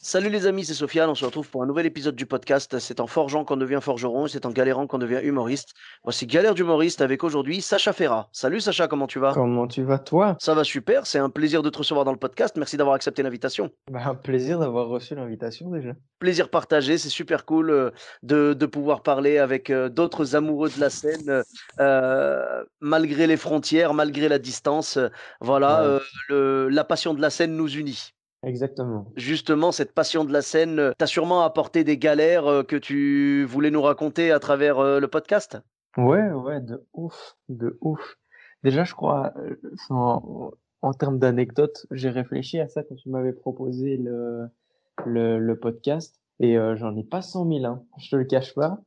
Salut les amis, c'est Sofiane. On se retrouve pour un nouvel épisode du podcast. C'est en forgeant qu'on devient forgeron, c'est en galérant qu'on devient humoriste. Voici Galère d'humoriste avec aujourd'hui Sacha Ferrat. Salut Sacha, comment tu vas? Comment tu vas toi? Ça va super, c'est un plaisir de te recevoir dans le podcast. Merci d'avoir accepté l'invitation. bah, Un plaisir d'avoir reçu l'invitation déjà. Plaisir partagé, c'est super cool euh, de, de pouvoir parler avec euh, d'autres amoureux de la scène, euh, malgré les frontières, malgré la distance. Voilà, Ouais. le- la passion de la scène nous unit. Exactement. Justement, cette passion de la scène euh, t'a sûrement apporté des galères euh, que tu voulais nous raconter à travers euh, le podcast? Ouais, ouais, de ouf, de ouf. Déjà, je crois, en, en termes d'anecdotes, j'ai réfléchi à ça quand tu m'avais proposé le, le, le podcast et euh, j'en ai pas 100 000, hein, je te le cache pas,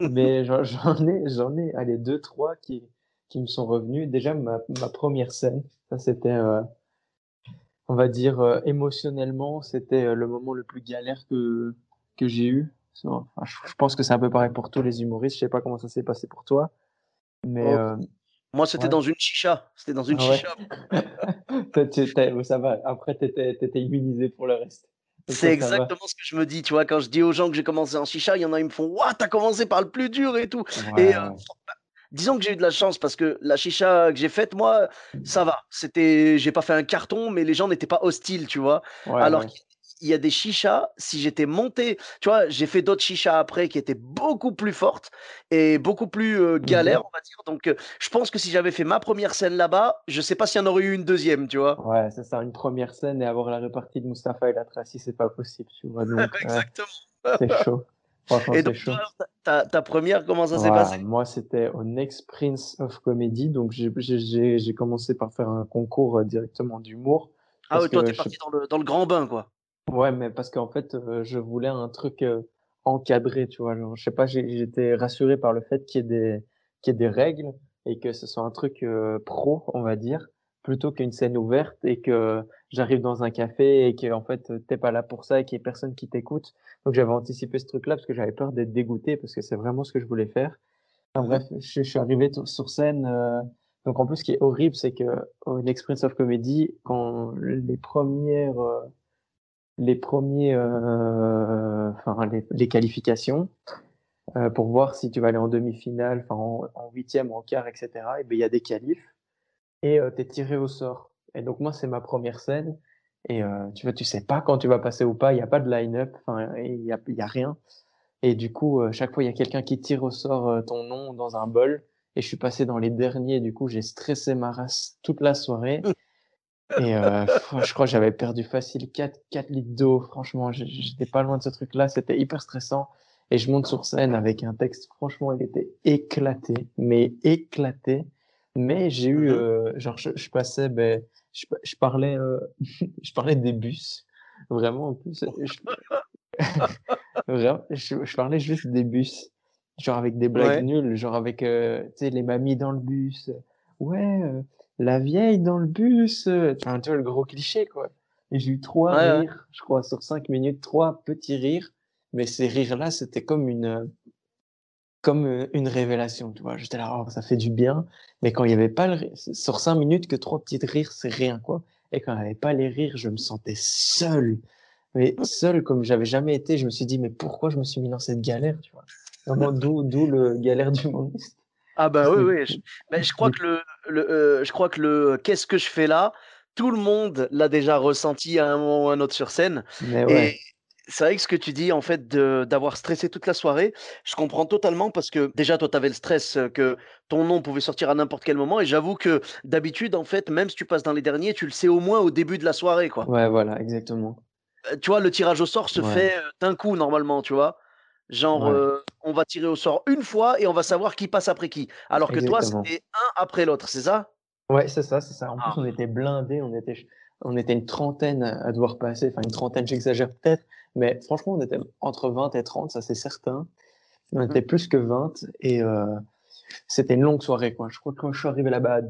mais j'en j'en ai, j'en ai, allez, deux, trois qui, qui me sont revenus. Déjà, ma, ma première scène, ça c'était, euh, on va dire, euh, émotionnellement, c'était euh, le moment le plus galère que, que j'ai eu. Enfin, je, je pense que c'est un peu pareil pour tous les humoristes. Je sais pas comment ça s'est passé pour toi, mais Oh. euh, Moi, c'était Ouais. dans une chicha. C'était dans une Ah ouais. chicha. t'as- ça va. Après, t'étais, t'étais immunisé pour le reste. C'est exactement ce que je me dis, tu vois, quand je dis aux gens que j'ai commencé en chicha, il y en a, ils me font Waouh, t'as commencé par le plus dur et tout. Ouais, Et euh. Disons que j'ai eu de la chance parce que la chicha que j'ai faite, moi, ça va. C'était, j'ai pas fait un carton, mais les gens n'étaient pas hostiles, tu vois. Ouais, Alors ouais. qu'il y a des chichas, si j'étais monté, tu vois, j'ai fait d'autres chichas après qui étaient beaucoup plus fortes et beaucoup plus euh, galères, on va dire. Donc, euh, je pense que si j'avais fait ma première scène là-bas, je sais pas s'il y en aurait eu une deuxième, tu vois. Ouais, c'est ça, une première scène et avoir la répartie de Mustapha et la Tracy, c'est pas possible, tu vois. Donc, ouais, Exactement. c'est chaud. Franchement, Et donc, chaud. ta, première, comment ça s'est passé? moi, c'était au Next Prince of Comedy. Donc, j'ai, commencé par faire un concours euh, directement d'humour. Ah ouais, toi, t'es je- parti dans le, dans le grand bain, quoi. Ouais, mais parce qu'en fait, euh, je voulais un truc euh, encadré, tu vois. Genre, je sais pas, j'étais rassuré par le fait qu'il y ait des, qu'il y ait des règles et que ce soit un truc euh, pro, on va dire, plutôt qu'une scène ouverte et que j'arrive dans un café et que en fait t'es pas là pour ça et qu'il y ait personne qui t'écoute. Donc j'avais anticipé ce truc-là parce que j'avais peur d'être dégoûté parce que c'est vraiment ce que je voulais faire. Enfin, bref, je, suis arrivé sur scène. euh, donc en plus, ce qui est horrible, c'est que au Next Prince of Comedy, quand les premières euh, les premiers, euh, enfin les, qualifications euh, pour voir si tu vas aller en demi-finale, enfin en, en huitième, en quart, etc. Et ben il y a des qualifs et euh, t'es tiré au sort. Et donc moi c'est ma première scène et euh, tu vois tu sais pas quand tu vas passer ou pas, il y a pas de line-up, enfin il y a y a rien. Et du coup euh, chaque fois il y a quelqu'un qui tire au sort ton nom dans un bol et je suis passé dans les derniers. Du coup j'ai stressé ma race toute la soirée. Et je crois que j'avais perdu facile 4, 4 litres d'eau. Franchement, j'étais pas loin de ce truc-là. C'était hyper stressant. Et je monte sur scène avec un texte. Franchement, il était éclaté, mais éclaté. Mais j'ai eu, Mhm. euh, genre, je, je passais, ben, je, pa- je parlais, euh, je parlais des bus. Vraiment, en plus, je, vraiment, je, je parlais juste des bus. Genre avec des blagues Ouais. nulles, genre avec, euh, tu sais, les mamies dans le bus. Ouais, la vieille dans le bus. Enfin, tu vois, le gros cliché, quoi. Et j'ai eu trois Ouais, ouais. rires, je crois, sur cinq minutes, trois petits rires. Mais ces rires-là, c'était comme une, comme euh, une révélation, tu vois. J'étais là, oh, ça fait du bien. Mais quand il y avait pas le rire, sur cinq minutes, que trois petits rires, c'est rien, quoi. Et quand il n'y avait pas les rires, je me sentais seul. Mais seul comme j'avais jamais été, je me suis dit, mais pourquoi je me suis mis dans cette galère, tu vois? Vraiment, d'où, d'où le galère d'humoriste. Ah bah oui, oui. Je, mais je crois que le, le euh, je crois que le qu'est-ce que je fais là, tout le monde l'a déjà ressenti à un moment ou à un autre sur scène. Mais ouais. Et c'est vrai que ce que tu dis, en fait, d'avoir stressé toute la soirée, je comprends totalement parce que déjà, toi, tu avais le stress que ton nom pouvait sortir à n'importe quel moment. Et j'avoue que d'habitude, en fait, même si tu passes dans les derniers, tu le sais au moins au début de la soirée, quoi. Ouais, voilà, exactement. Euh, Tu vois, le tirage au sort se Ouais. fait d'un coup, normalement, tu vois? Genre, Ouais. euh, on va tirer au sort une fois et on va savoir qui passe après qui. Alors que toi, c'était un après l'autre, c'est ça? Ouais, c'est ça, c'est ça. En Ah. plus, on était blindés, on était. on était une trentaine à devoir passer, enfin une trentaine, j'exagère peut-être, mais franchement, on était entre 20 et 30, ça c'est certain. On était plus que 20 et euh, c'était une longue soirée. Quoi. Je crois que quand je suis arrivé là-bas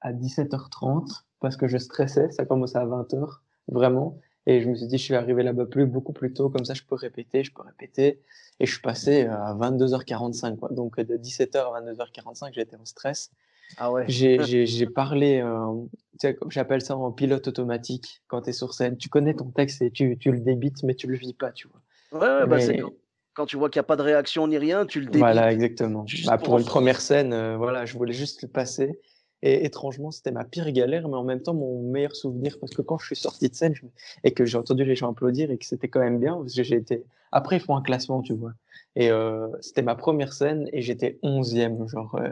à 17h30, parce que je stressais, ça commençait à 20h, vraiment. Et je me suis dit, je suis arrivé là-bas plus, beaucoup plus tôt, comme ça je peux répéter, je peux répéter. Et je suis passé à 22h45. Quoi. Donc de 17h à 22h45, j'étais en stress. Ah ouais. J'ai parlé, euh, j'appelle ça en pilote automatique quand tu es sur scène. Tu connais ton texte et tu, tu le débites, mais tu le vis pas, tu vois. Ouais, ouais bah c'est quand, tu vois qu'il n'y a pas de réaction ni rien, tu le débites. Voilà, exactement. Bah, pour, une première scène, euh, voilà, je voulais juste le passer. Et étrangement, c'était ma pire galère, mais en même temps mon meilleur souvenir parce que quand je suis sorti de scène et que j'ai entendu les gens applaudir et que c'était quand même bien, parce que j'ai été. Après, ils font un classement, tu vois. Et euh, c'était ma première scène et j'étais onzième, genre euh,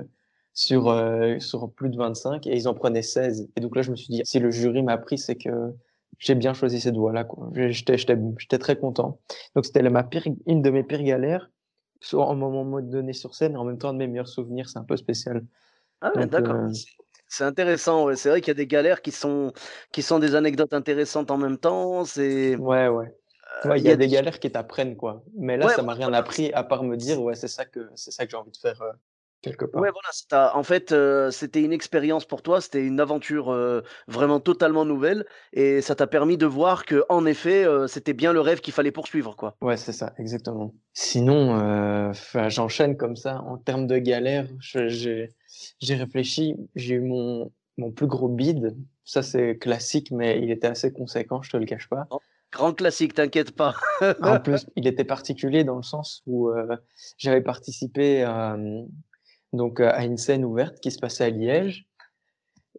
sur euh, sur plus de 25 et ils en prenaient 16. Et donc là, je me suis dit, si le jury m'a pris, c'est que j'ai bien choisi cette voie-là. J'étais très content. Donc c'était une de mes pires galères, soit en moment donné sur scène et en même temps un de mes meilleurs souvenirs. C'est un peu spécial. Ah, d'accord. Euh, c'est intéressant, c'est vrai qu'il y a des galères qui sont, qui sont des anecdotes intéressantes en même temps. C'est... Ouais, ouais. Euh, il y, a des galères qui t'apprennent, quoi. Mais là, ça m'a rien appris à part me dire, ouais, c'est ça que, c'est ça que j'ai envie de faire euh, quelque part. Ouais, voilà, en fait, c'était une expérience pour toi, c'était une aventure vraiment totalement nouvelle, et ça t'a permis de voir que, en effet, c'était bien le rêve qu'il fallait poursuivre, quoi. Ouais, c'est ça, exactement. Sinon, j'enchaîne comme ça. En termes de galères, j'ai réfléchi, j'ai eu mon, mon plus gros bid. Ça, c'est classique, mais il était assez conséquent, je te le cache pas. Grand classique, t'inquiète pas. en plus, il était particulier dans le sens où euh, j'avais participé euh, donc à une scène ouverte qui se passait à Liège.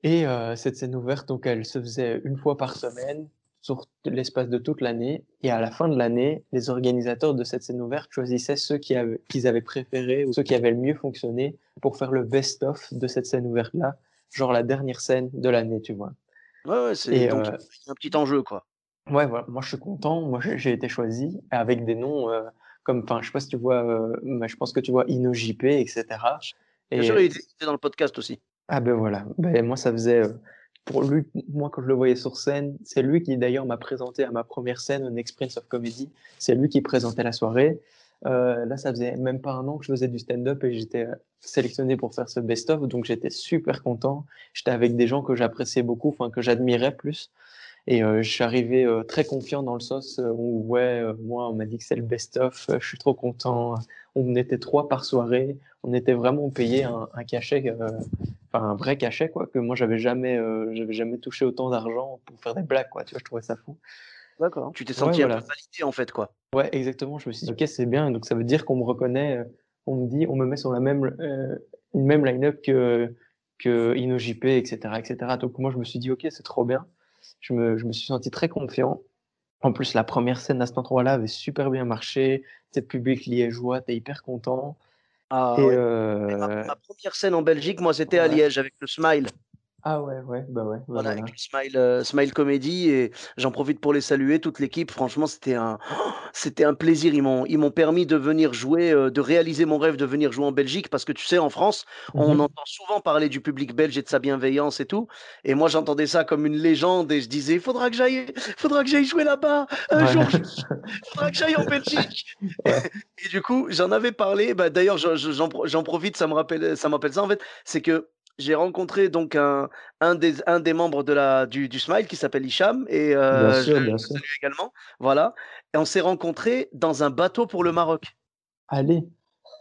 Et euh, cette scène ouverte, donc, elle se faisait une fois par semaine sur l'espace de toute l'année. Et à la fin de l'année, les organisateurs de cette scène ouverte choisissaient ceux qu'ils avaient, avaient préférés ou ceux qui avaient le mieux fonctionné pour faire le best-of de cette scène ouverte-là, genre la dernière scène de l'année, tu vois. Ouais, ouais c'est euh, un petit enjeu, quoi. Ouais, voilà. Moi, je suis content. Moi, j'ai été choisi avec des noms euh, comme, enfin, je sais pas si tu vois, euh, mais je pense que tu vois InnoJP, etc. Et... Bien sûr, il était dans le podcast aussi. Ah ben voilà. Ben, moi, ça faisait pour lui, moi, quand je le voyais sur scène, c'est lui qui d'ailleurs m'a présenté à ma première scène, un Experience of Comedy. C'est lui qui présentait la soirée. Euh, là, ça faisait même pas un an que je faisais du stand-up et j'étais euh, sélectionné pour faire ce best-of, donc j'étais super content. J'étais avec des gens que j'appréciais beaucoup, enfin que j'admirais plus. Et euh, je suis arrivé euh, très confiant dans le sauce euh, où, ouais, euh, moi, on m'a dit que c'est le best-of, je suis trop content. On était trois par soirée, on était vraiment payé un, un cachet, enfin un vrai cachet, quoi, que moi, j'avais jamais, j'avais jamais touché autant d'argent pour faire des blagues, quoi. Tu vois, je trouvais ça fou. D'accord. Tu t'es senti un peu validé, en fait, quoi. Ouais, exactement. Je me suis dit, ok, c'est bien. Donc, ça veut dire qu'on me reconnaît, on me dit, on me met sur la même, une même line-up que, que InnoJP, etc., etc. Donc, moi, je me suis dit, ok, c'est trop bien je me, je me suis senti très confiant. En plus, la première scène à cet endroit-là avait super bien marché. C'est public liégeois, t'es hyper content. Ah, et euh... ma, première scène en Belgique, moi, c'était à Liège avec le Smile. Ah ouais, ouais, bah ouais. Voilà, avec le Smile, euh, Smile Comedy et j'en profite pour les saluer, toute l'équipe. Franchement, c'était un, c'était un plaisir. Ils m'ont, ils m'ont permis de venir jouer, euh, de réaliser mon rêve de venir jouer en Belgique parce que tu sais, en France, on mmh entend souvent parler du public belge et de sa bienveillance et tout. Et moi, j'entendais ça comme une légende et je disais, il faudra que j'aille, faudra que j'aille jouer là-bas un jour. Il faudra que j'aille en Belgique. et du coup, j'en avais parlé. Bah, d'ailleurs, j'en, profite, ça me rappelle, ça m'appelle ça en fait. C'est que j'ai rencontré donc un, un, des, un des membres de la, du, du Smile qui s'appelle Hicham et euh, je, le salue également. Voilà. Et on s'est rencontrés dans un bateau pour le Maroc. Allez.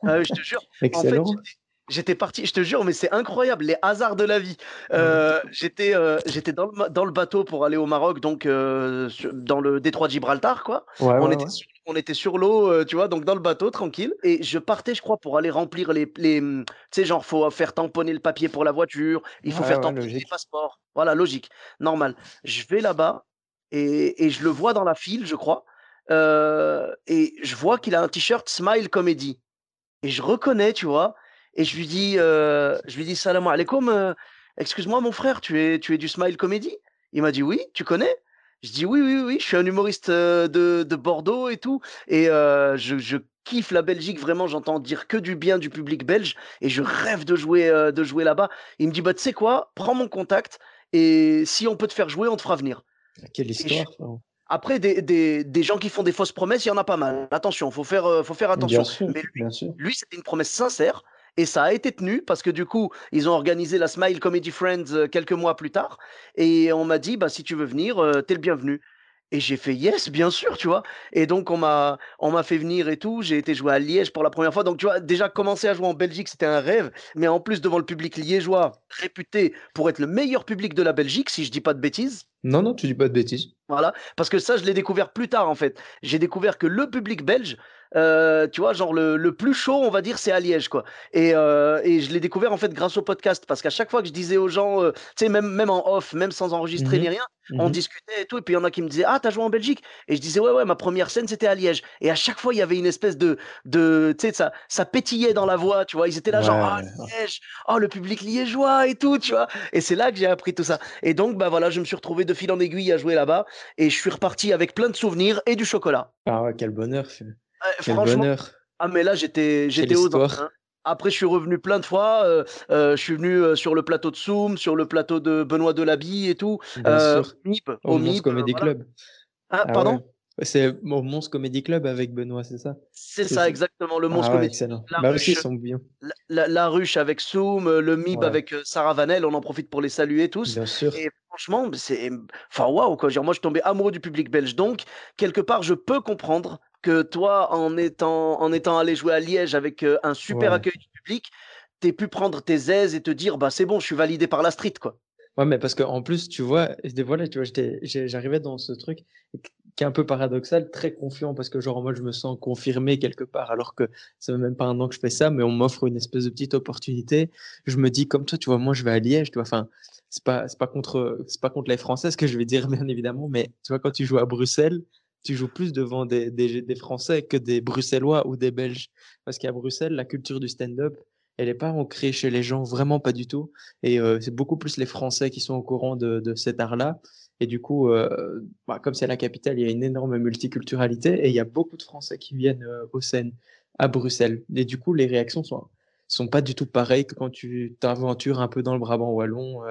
Euh, je te jure. Excellent. En fait, J'étais parti, je te jure, mais c'est incroyable, les hasards de la vie. Euh, j'étais euh, j'étais dans, le, dans le bateau pour aller au Maroc, donc euh, dans le détroit de Gibraltar, quoi. Ouais, on, ouais, était sur, on était sur l'eau, euh, tu vois, donc dans le bateau, tranquille. Et je partais, je crois, pour aller remplir les. les tu sais, genre, faut faire tamponner le papier pour la voiture, il faut faire tamponner les passeports. Voilà, logique, normal. Je vais là-bas et, et, je le vois dans la file, je crois. et je vois qu'il a un t-shirt Smile Comedy. Et je reconnais, tu vois et je lui dis, euh, je lui dis salam alaikum, euh, excuse-moi mon frère, tu es, tu es du Smile Comedy? Il m'a dit oui, tu connais? Je dis oui, oui, oui, je suis un humoriste de, de Bordeaux et tout, et euh, je, je, kiffe la Belgique vraiment, j'entends dire que du bien du public belge, et je rêve de jouer, euh, de jouer là-bas. Il me dit bah tu sais quoi, prends mon contact, et si on peut te faire jouer, on te fera venir. Quelle histoire. Après, des, des, des, gens qui font des fausses promesses, il y en a pas mal. Attention, faut faire, euh, faut faire attention. Mais lui, lui c'était une promesse sincère. Et ça a été tenu parce que du coup, ils ont organisé la Smile Comedy Friends euh, quelques mois plus tard. Et on m'a dit, bah, si tu veux venir, euh, t'es le bienvenu. Et j'ai fait yes, bien sûr, tu vois. Et donc, on m'a, on m'a fait venir et tout. J'ai été jouer à Liège pour la première fois. Donc, tu vois, déjà commencer à jouer en Belgique, c'était un rêve. Mais en plus, devant le public liégeois, réputé pour être le meilleur public de la Belgique, si je dis pas de bêtises. Non, non, tu dis pas de bêtises. Voilà. Parce que ça, je l'ai découvert plus tard, en fait. J'ai découvert que le public belge, euh, tu vois, genre le, le, plus chaud, on va dire, c'est à Liège, quoi. Et, euh, et je l'ai découvert en fait grâce au podcast, parce qu'à chaque fois que je disais aux gens, euh, tu sais, même, même en off, même sans enregistrer mmh ni rien, on mmh discutait et tout, et puis il y en a qui me disaient, ah, t'as joué en Belgique? Et je disais, ouais, ouais, ma première scène, c'était à Liège. Et à chaque fois, il y avait une espèce de, de tu sais, ça, ça pétillait dans la voix, tu vois. Ils étaient là, genre, ah, Liège, oh, le public liégeois et tout, tu vois. Et c'est là que j'ai appris tout ça. Et donc, bah voilà, je me suis retrouvé de fil en aiguille à jouer là-bas, et je suis reparti avec plein de souvenirs et du chocolat. Ah ouais, quel bonheur. Quel bonheur. Ah, mais là, j'étais, j'étais aux hein. Après, je suis revenu plein de fois. Euh, euh, je suis venu euh, sur le plateau de Zoom, sur le plateau de Benoît Delabie et tout. Bien sûr. MIP, au, Monstre Comedy Club. Ah, ah pardon? C'est au Monstre Comedy Club avec Benoît, c'est ça? C'est ça, exactement. Le Monstre ah, Comedy Club. La, bah ruche, sont bien. La, ruche avec Zoom, le MIB avec Sarah Vanel. On en profite pour les saluer tous. Bien sûr. Et franchement, c'est. Enfin, waouh, quoi. Moi, je suis tombé amoureux du public belge. Donc, quelque part, je peux comprendre que toi, en étant, en étant allé jouer à Liège avec euh, un super accueil du public, tu pu prendre tes aises et te dire, bah c'est bon, je suis validé par la street, quoi. Ouais, mais parce qu'en plus, tu vois, voilà, tu vois, j'arrivais dans ce truc qui est un peu paradoxal, très confiant, parce que genre, moi, je me sens confirmé quelque part, alors que ça fait même pas un an que je fais ça, mais on m'offre une espèce de petite opportunité. Je me dis, comme toi, tu vois, moi, je vais à Liège, tu vois, enfin, c'est pas, pas contre, c'est pas contre les Français, ce que je vais dire, bien évidemment, mais tu vois, quand tu joues à Bruxelles, tu joues plus devant des, Français que des Bruxellois ou des Belges. Parce qu'à Bruxelles, la culture du stand-up, elle n'est pas ancrée chez les gens, vraiment pas du tout. Et euh, c'est beaucoup plus les Français qui sont au courant de, de cet art-là. Et du coup, euh, bah, comme c'est la capitale, il y a une énorme multiculturalité et il y a beaucoup de Français qui viennent euh, aux scènes à Bruxelles. Et du coup, les réactions sont, sont pas du tout pareilles que quand tu t'aventures un peu dans le Brabant wallon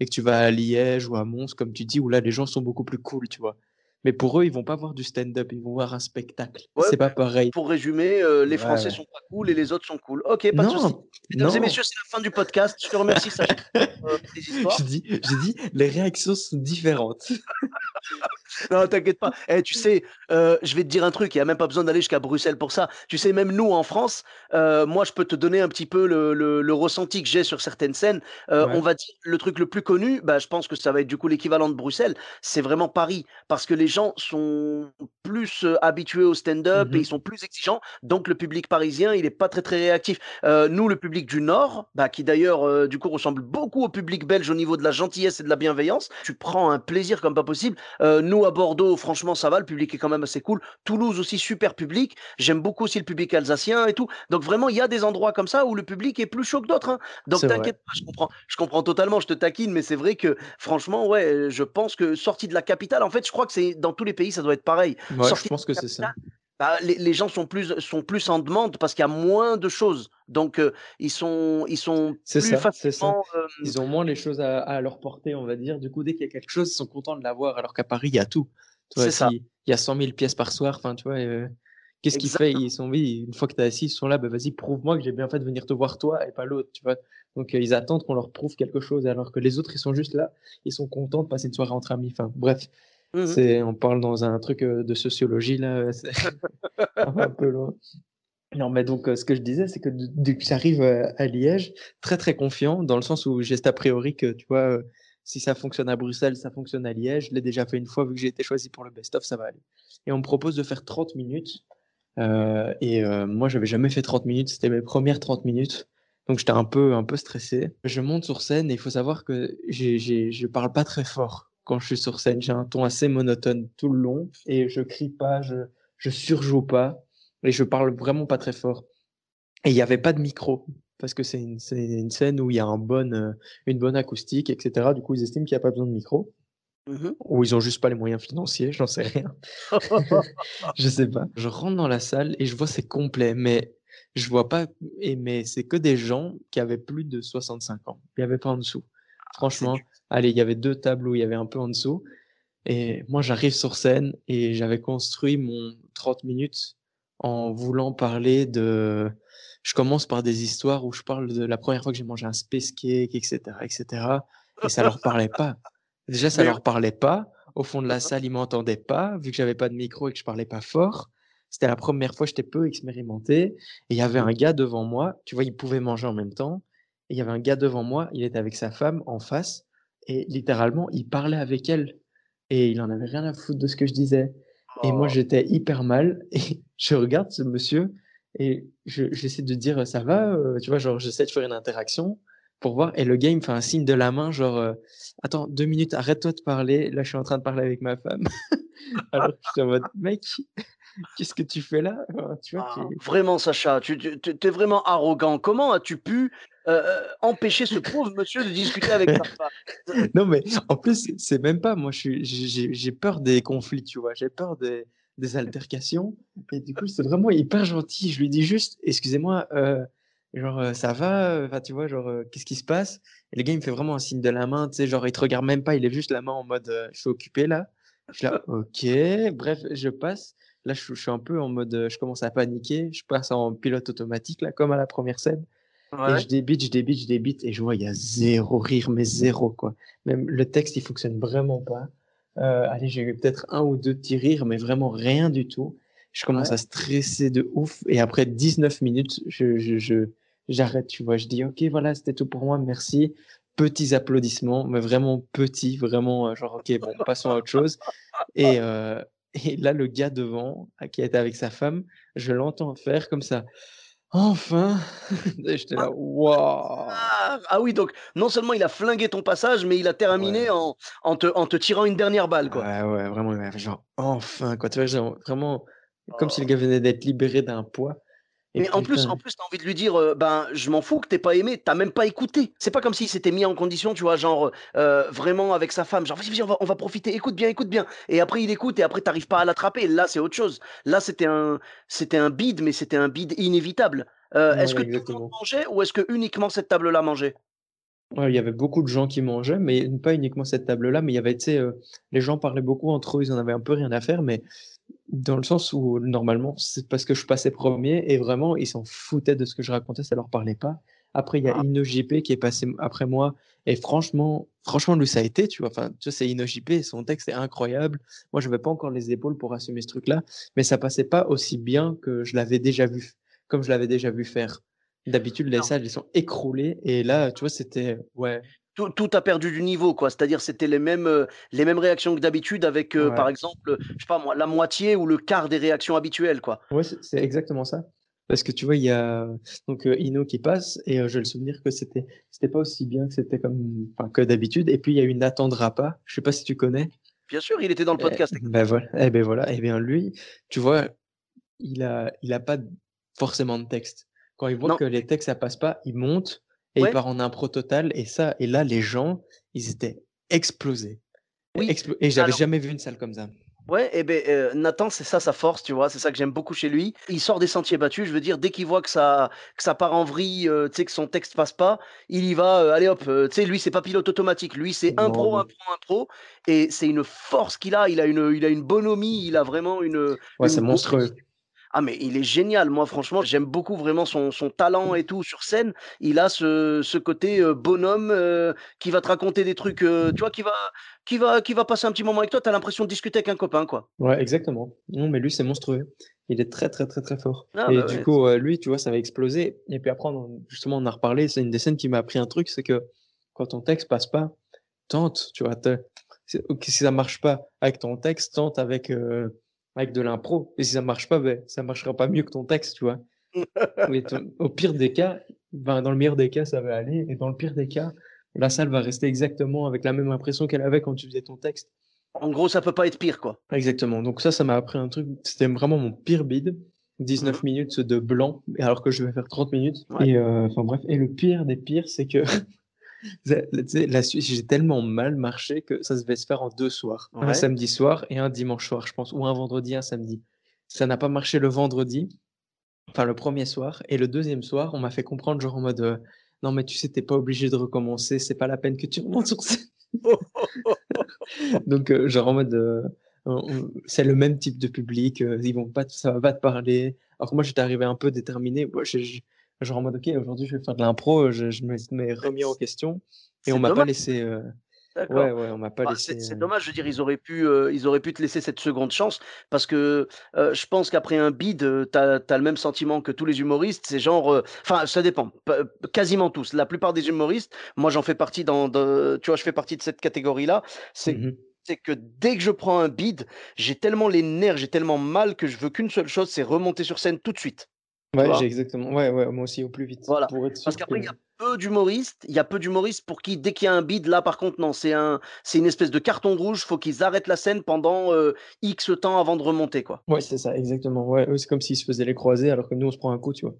et que tu vas à Liège ou à Mons, comme tu dis, où là, les gens sont beaucoup plus cool, tu vois. Mais pour eux, ils vont pas voir du stand-up, ils vont voir un spectacle. c'est pas pareil. Pour résumer, euh, les Français sont pas cool et les autres sont cool. Ok, pas de souci. Mesdames et messieurs, c'est la fin du podcast. Je te remercie, Sacha, euh. J'ai dit, dit, les réactions sont différentes. non, t'inquiète pas. Eh, tu sais, euh, je vais te dire un truc, il n'y a même pas besoin d'aller jusqu'à Bruxelles pour ça. Tu sais, même nous en France, euh, moi je peux te donner un petit peu le, le, ressenti que j'ai sur certaines scènes. On va dire le truc le plus connu, bah, je pense que ça va être du coup l'équivalent de Bruxelles, c'est vraiment Paris. Parce que les gens sont plus habitués au stand-up et mmh ils sont plus exigeants. Donc le public parisien, il n'est pas très très réactif. nous, le public du Nord, bah, qui d'ailleurs du coup ressemble beaucoup au public belge au niveau de la gentillesse et de la bienveillance, tu prends un plaisir comme pas possible. nous, à Bordeaux, franchement, ça va, le public est quand même assez cool. Toulouse aussi, super public. J'aime beaucoup aussi le public alsacien et tout. Donc vraiment, il y a des endroits comme ça où le public est plus chaud que d'autres. Hein. Donc t'inquiète pas, je comprends, je comprends totalement, je te taquine, mais c'est vrai que franchement, ouais, je pense que sortie de la capitale, en fait, je crois que c'est dans tous les pays, ça doit être pareil. je pense que c'est ça. Bah, les, gens sont plus, sont plus en demande parce qu'il y a moins de choses. Donc, euh, ils sont, ils sont plus ça, facilement. Ça. Ils ont moins les choses à, leur porter, on va dire. Du coup, dès qu'il y a quelque chose, ils sont contents de l'avoir. Alors qu'à Paris, il y a tout. C'est ça. Il y a 100 000 pièces par soir. Enfin, tu vois. Euh, qu'est-ce qu'ils font? Ils sont, oui, une fois que tu es assis, ils sont là. Bah, vas-y, prouve-moi que j'ai bien fait de venir te voir toi et pas l'autre. Tu vois. Donc, euh, ils attendent qu'on leur prouve quelque chose. Alors que les autres, ils sont juste là. Ils sont contents de passer une soirée entre amis. Enfin, bref. Mmh c'est, on parle dans un truc de sociologie là, c'est un peu loin. Non, mais donc ce que je disais, c'est que dès que j'arrive à Liège, très très confiant, dans le sens où j'ai cet a priori que tu vois, si ça fonctionne à Bruxelles, ça fonctionne à Liège. Je l'ai déjà fait une fois, vu que j'ai été choisi pour le best-of, ça va aller. Et on me propose de faire 30 minutes. Euh, et euh, moi, j'avais jamais fait 30 minutes. C'était mes premières 30 minutes. Donc j'étais un peu, un peu stressé. Je monte sur scène et il faut savoir que j'ai, j'ai, je parle pas très fort quand je suis sur scène. J'ai un ton assez monotone tout le long et je crie pas, je, je surjoue pas et je parle vraiment pas très fort. Et il n'y avait pas de micro parce que c'est une, une, scène où il y a un bon, euh, une bonne acoustique, etc. Du coup, ils estiment qu'il n'y a pas besoin de micro. Mmh ou ils ont juste pas les moyens financiers, j'en sais rien. je sais pas. Je rentre dans la salle et je vois c'est complet, mais je vois pas, et mais c'est que des gens qui avaient plus de 65 ans. Il n'y avait pas en dessous. Ah, Franchement, allez, il y avait deux tables où il y avait un peu en dessous. Et moi, j'arrive sur scène et j'avais construit mon 30 minutes en voulant parler de. Je commence par des histoires où je parle de la première fois que j'ai mangé un space cake, etc., etc. Et ça leur parlait pas. Déjà, ça leur parlait pas. Au fond de la salle, ils m'entendaient pas, vu que j'avais pas de micro et que je parlais pas fort. C'était la première fois, j'étais peu expérimenté. Et il y avait un gars devant moi, tu vois, il pouvait manger en même temps. Et il y avait un gars devant moi, il était avec sa femme en face. Et littéralement, il parlait avec elle. Et il en avait rien à foutre de ce que je disais. Et moi, oh. j'étais hyper mal. Et je regarde ce monsieur et j'essaie de dire ça va, euh, tu vois, genre j'essaie de faire une interaction pour voir. Et le gars, il me fait un signe de la main, genre euh, attends deux minutes, arrête-toi de parler. Là, je suis en train de parler avec ma femme. Alors je suis en mode mec, qu'est-ce que tu fais là? Tu vois, ah, Vraiment, Sacha, tu, tu es vraiment arrogant. Comment as-tu pu euh, euh, empêcher ce pauvre monsieur de discuter avec sa Non, mais en plus, c'est même pas. Moi, j'ai peur des conflits, tu vois. J'ai peur des, des, altercations. Et du coup, c'est vraiment hyper gentil. Je lui dis juste, excusez-moi, euh, genre, ça va Enfin, tu vois, genre, qu'est-ce qui se passe? Et le gars, il me fait vraiment un signe de la main, tu sais, genre, il te regarde même pas, il est juste la main en mode, je suis occupé là. Je suis là, ok. Bref, je passe. Là, je, suis un peu en mode, je commence à paniquer. Je passe en pilote automatique, là, comme à la première scène. Et je débite, je débite, je débite, et je vois, il y a zéro rire, mais zéro, quoi. Même le texte, il fonctionne vraiment pas. Euh, allez, j'ai eu peut-être un ou deux petits rires, mais vraiment rien du tout. Je commence à stresser de ouf, et après 19 minutes, je, je, je, j'arrête, tu vois. Je dis, OK, voilà, c'était tout pour moi, merci. Petits applaudissements, mais vraiment petits, vraiment, euh, genre, OK, bon, passons à autre chose. Et, euh, et là, le gars devant, qui était avec sa femme, je l'entends faire comme ça. Enfin! j'étais là: «Waouh!» Ah! ah! oui, donc non seulement il a flingué ton passage, mais il a terminé en en te en te tirant une dernière balle, quoi. Ouais, ouais, vraiment, genre: «Enfin!» quoi, tu vois? Genre vraiment comme si le gars venait d'être libéré d'un poids. Mais en plus, en plus, t'as envie de lui dire, ben, je m'en fous que t'aies pas aimé, t'as même pas écouté. C'est pas comme s'il s'était mis en condition, tu vois, genre vraiment avec sa femme, genre vas-y, on va, on va profiter, écoute bien, écoute bien. Et après il écoute et après t'arrives pas à l'attraper. Là, c'est autre chose. Là, c'était un, c'était un bide, mais c'était un bide inévitable. est-ce que tout le monde mangeait ou est-ce que uniquement cette table-là mangeait? Ouais, il y avait beaucoup de gens qui mangeaient, mais pas uniquement cette table-là, mais il y avait, tu sais, les gens parlaient beaucoup entre eux, ils en avaient un peu rien à faire, mais dans le sens où normalement, c'est parce que je passais premier et vraiment, ils s'en foutaient de ce que je racontais, ça leur parlait pas. Après, il y a ah. InnoJP qui est passé après moi. Et franchement, franchement, lui, ça a été, tu vois. Enfin, tu sais, c'est InnoJP, son texte est incroyable. Moi, je n'avais pas encore les épaules pour assumer ce truc-là, mais ça passait pas aussi bien que je l'avais déjà vu, comme je l'avais déjà vu faire. D'habitude, les salles, elles sont écroulées. Et là, tu vois, c'était, ouais, tout, a perdu du niveau, quoi. C'est-à-dire, c'était les mêmes, euh, les mêmes réactions que d'habitude, avec, euh, par exemple, je sais pas moi, la moitié ou le quart des réactions habituelles, quoi. Ouais, c'est exactement ça. Parce que tu vois, il y a donc euh, Ino qui passe, et j'ai le souvenir que c'était, c'était pas aussi bien que c'était comme, que d'habitude. Et puis il y a eu Nathan Drapa. Je sais pas si tu connais. Bien sûr, il était dans le eh, podcast. ben voilà. Eh ben voilà. Eh bien lui, tu vois, il a, il a pas forcément de texte. Quand il voit que les textes ça passe pas, il monte et il part en impro total. Et ça, et là, les gens, ils étaient explosés. Oui. et j'avais jamais vu une salle comme ça. Ouais, et ben euh, Nathan, c'est ça sa force, tu vois, c'est ça que j'aime beaucoup chez lui. Il sort des sentiers battus, je veux dire, dès qu'il voit que ça, que ça part en vrille, euh, tu sais, que son texte passe pas, il y va, euh, allez hop, tu sais, lui, c'est pas pilote automatique, lui, c'est impro, impro, impro, et c'est une force qu'il a, il a une, il a une bonhomie, il a vraiment une. Ouais, c'est monstrueux. Ah, mais il est génial. Moi, franchement, j'aime beaucoup vraiment son, son, talent et tout sur scène. Il a ce, ce côté bonhomme qui va te raconter des trucs, tu vois, qui va, qui, va, qui va passer un petit moment avec toi. Tu as l'impression de discuter avec un copain, quoi. Ouais, exactement. Non, mais lui, c'est monstrueux. Il est très, très, très, très fort. Ah, et bah du coup, lui, tu vois, ça va exploser. Et puis après, justement, on a reparlé. C'est une des scènes qui m'a appris un truc c'est que quand ton texte passe pas, tente, tu vois. Si ça marche pas avec ton texte, tente avec avec de l'impro. Et si ça marche pas, ben, ça marchera pas mieux que ton texte, tu vois. au pire des cas, ben, dans le meilleur des cas, ça va aller. Et dans le pire des cas, la salle va rester exactement avec la même impression qu'elle avait quand tu faisais ton texte. En gros, ça peut pas être pire, quoi. Exactement. Donc ça, ça m'a appris un truc. C'était vraiment mon pire bide. 19 mmh minutes de blanc, alors que je vais faire 30 minutes. Et euh, enfin bref. Et le pire des pires, c'est que j'ai tellement mal marché que ça devait se faire en deux soirs. Un samedi soir et un dimanche soir, je pense, ou un vendredi, un samedi. Ça n'a pas marché le vendredi, enfin le premier soir, et le deuxième soir, on m'a fait comprendre, genre en mode euh, non, mais tu sais, t'es pas obligé de recommencer, c'est pas la peine que tu remontes sur scène. Donc, euh, genre en mode, euh, c'est le même type de public, ils vont pas, ça va pas te parler. Alors que moi, j'étais arrivé un peu déterminé. Moi, genre en mode, ok, aujourd'hui, je vais faire de l'impro, je, je me remis en question et on m'a pas laissé. Ouais, ouais, on m'a pas bah, laissé. c'est dommage, je veux dire, ils auraient pu, euh, ils auraient pu te laisser cette seconde chance parce que euh, je pense qu'après un bid, euh, tu as, le même sentiment que tous les humoristes. C'est genre, enfin, ça dépend, quasiment tous. La plupart des humoristes, moi j'en fais partie dans, tu vois, je fais partie de cette catégorie-là. C'est mmh c'est que dès que je prends un bid, j'ai tellement les nerfs, j'ai tellement mal que je veux qu'une seule chose, c'est remonter sur scène tout de suite. Ouais, j'ai exactement. Ouais, ouais, moi aussi au plus vite. Voilà. Parce qu'après, il y a peu d'humoristes. Il y a peu d'humoristes pour qui, dès qu'il y a un bid, là, par contre, non, c'est un, c'est une espèce de carton rouge. Faut qu'ils arrêtent la scène pendant euh, X temps avant de remonter, quoi. Ouais, c'est ça, exactement. Ouais, c'est comme s'ils se faisaient les croiser alors que nous, on se prend un coup, tu vois.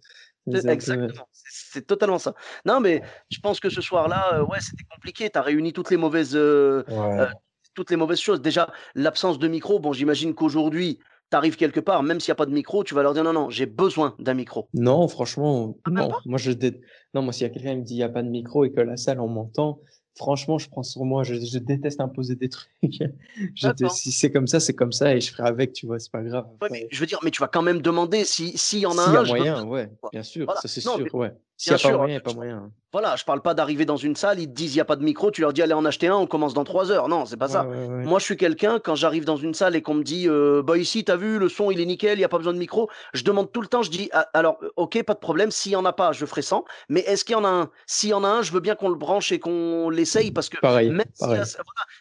Exactement. C'est totalement ça. Non, mais je pense que ce soir-là, euh, ouais, c'était compliqué. Tu as réuni toutes les mauvaises. Euh, toutes les mauvaises choses. Déjà, l'absence de micro. Bon, j'imagine qu'aujourd'hui, tu arrives quelque part, même s'il n'y a pas de micro, tu vas leur dire non, non, j'ai besoin d'un micro. Non, franchement, ah, non. Moi, je non, moi, s'il y a quelqu'un qui me dit il n'y a pas de micro et que la salle, on m'entend, franchement, je prends sur moi. Je, déteste imposer des trucs. si c'est comme ça, c'est comme ça et je ferai avec, tu vois, c'est pas grave. je veux dire, mais tu vas quand même demander s'il si y en a un. y a moyen, ouais, bien sûr, ça c'est sûr, ouais. S'il n'y a pas moyen, il n'y a pas moyen. Voilà, je parle pas d'arriver dans une salle, ils te disent il n'y a pas de micro, tu leur dis allez en acheter un, on commence dans trois heures. Non, c'est pas ça. Moi, je suis quelqu'un, quand j'arrive dans une salle et qu'on me dit euh, bah ici, t'as vu, le son il est nickel, il n'y a pas besoin de micro, je demande tout le temps, je dis ah, alors, euh, ok, pas de problème, s'il n'y en a pas, je ferai 100, mais est-ce qu'il y en a un? S'il y en a un, je veux bien qu'on le branche et qu'on l'essaye parce que pareil,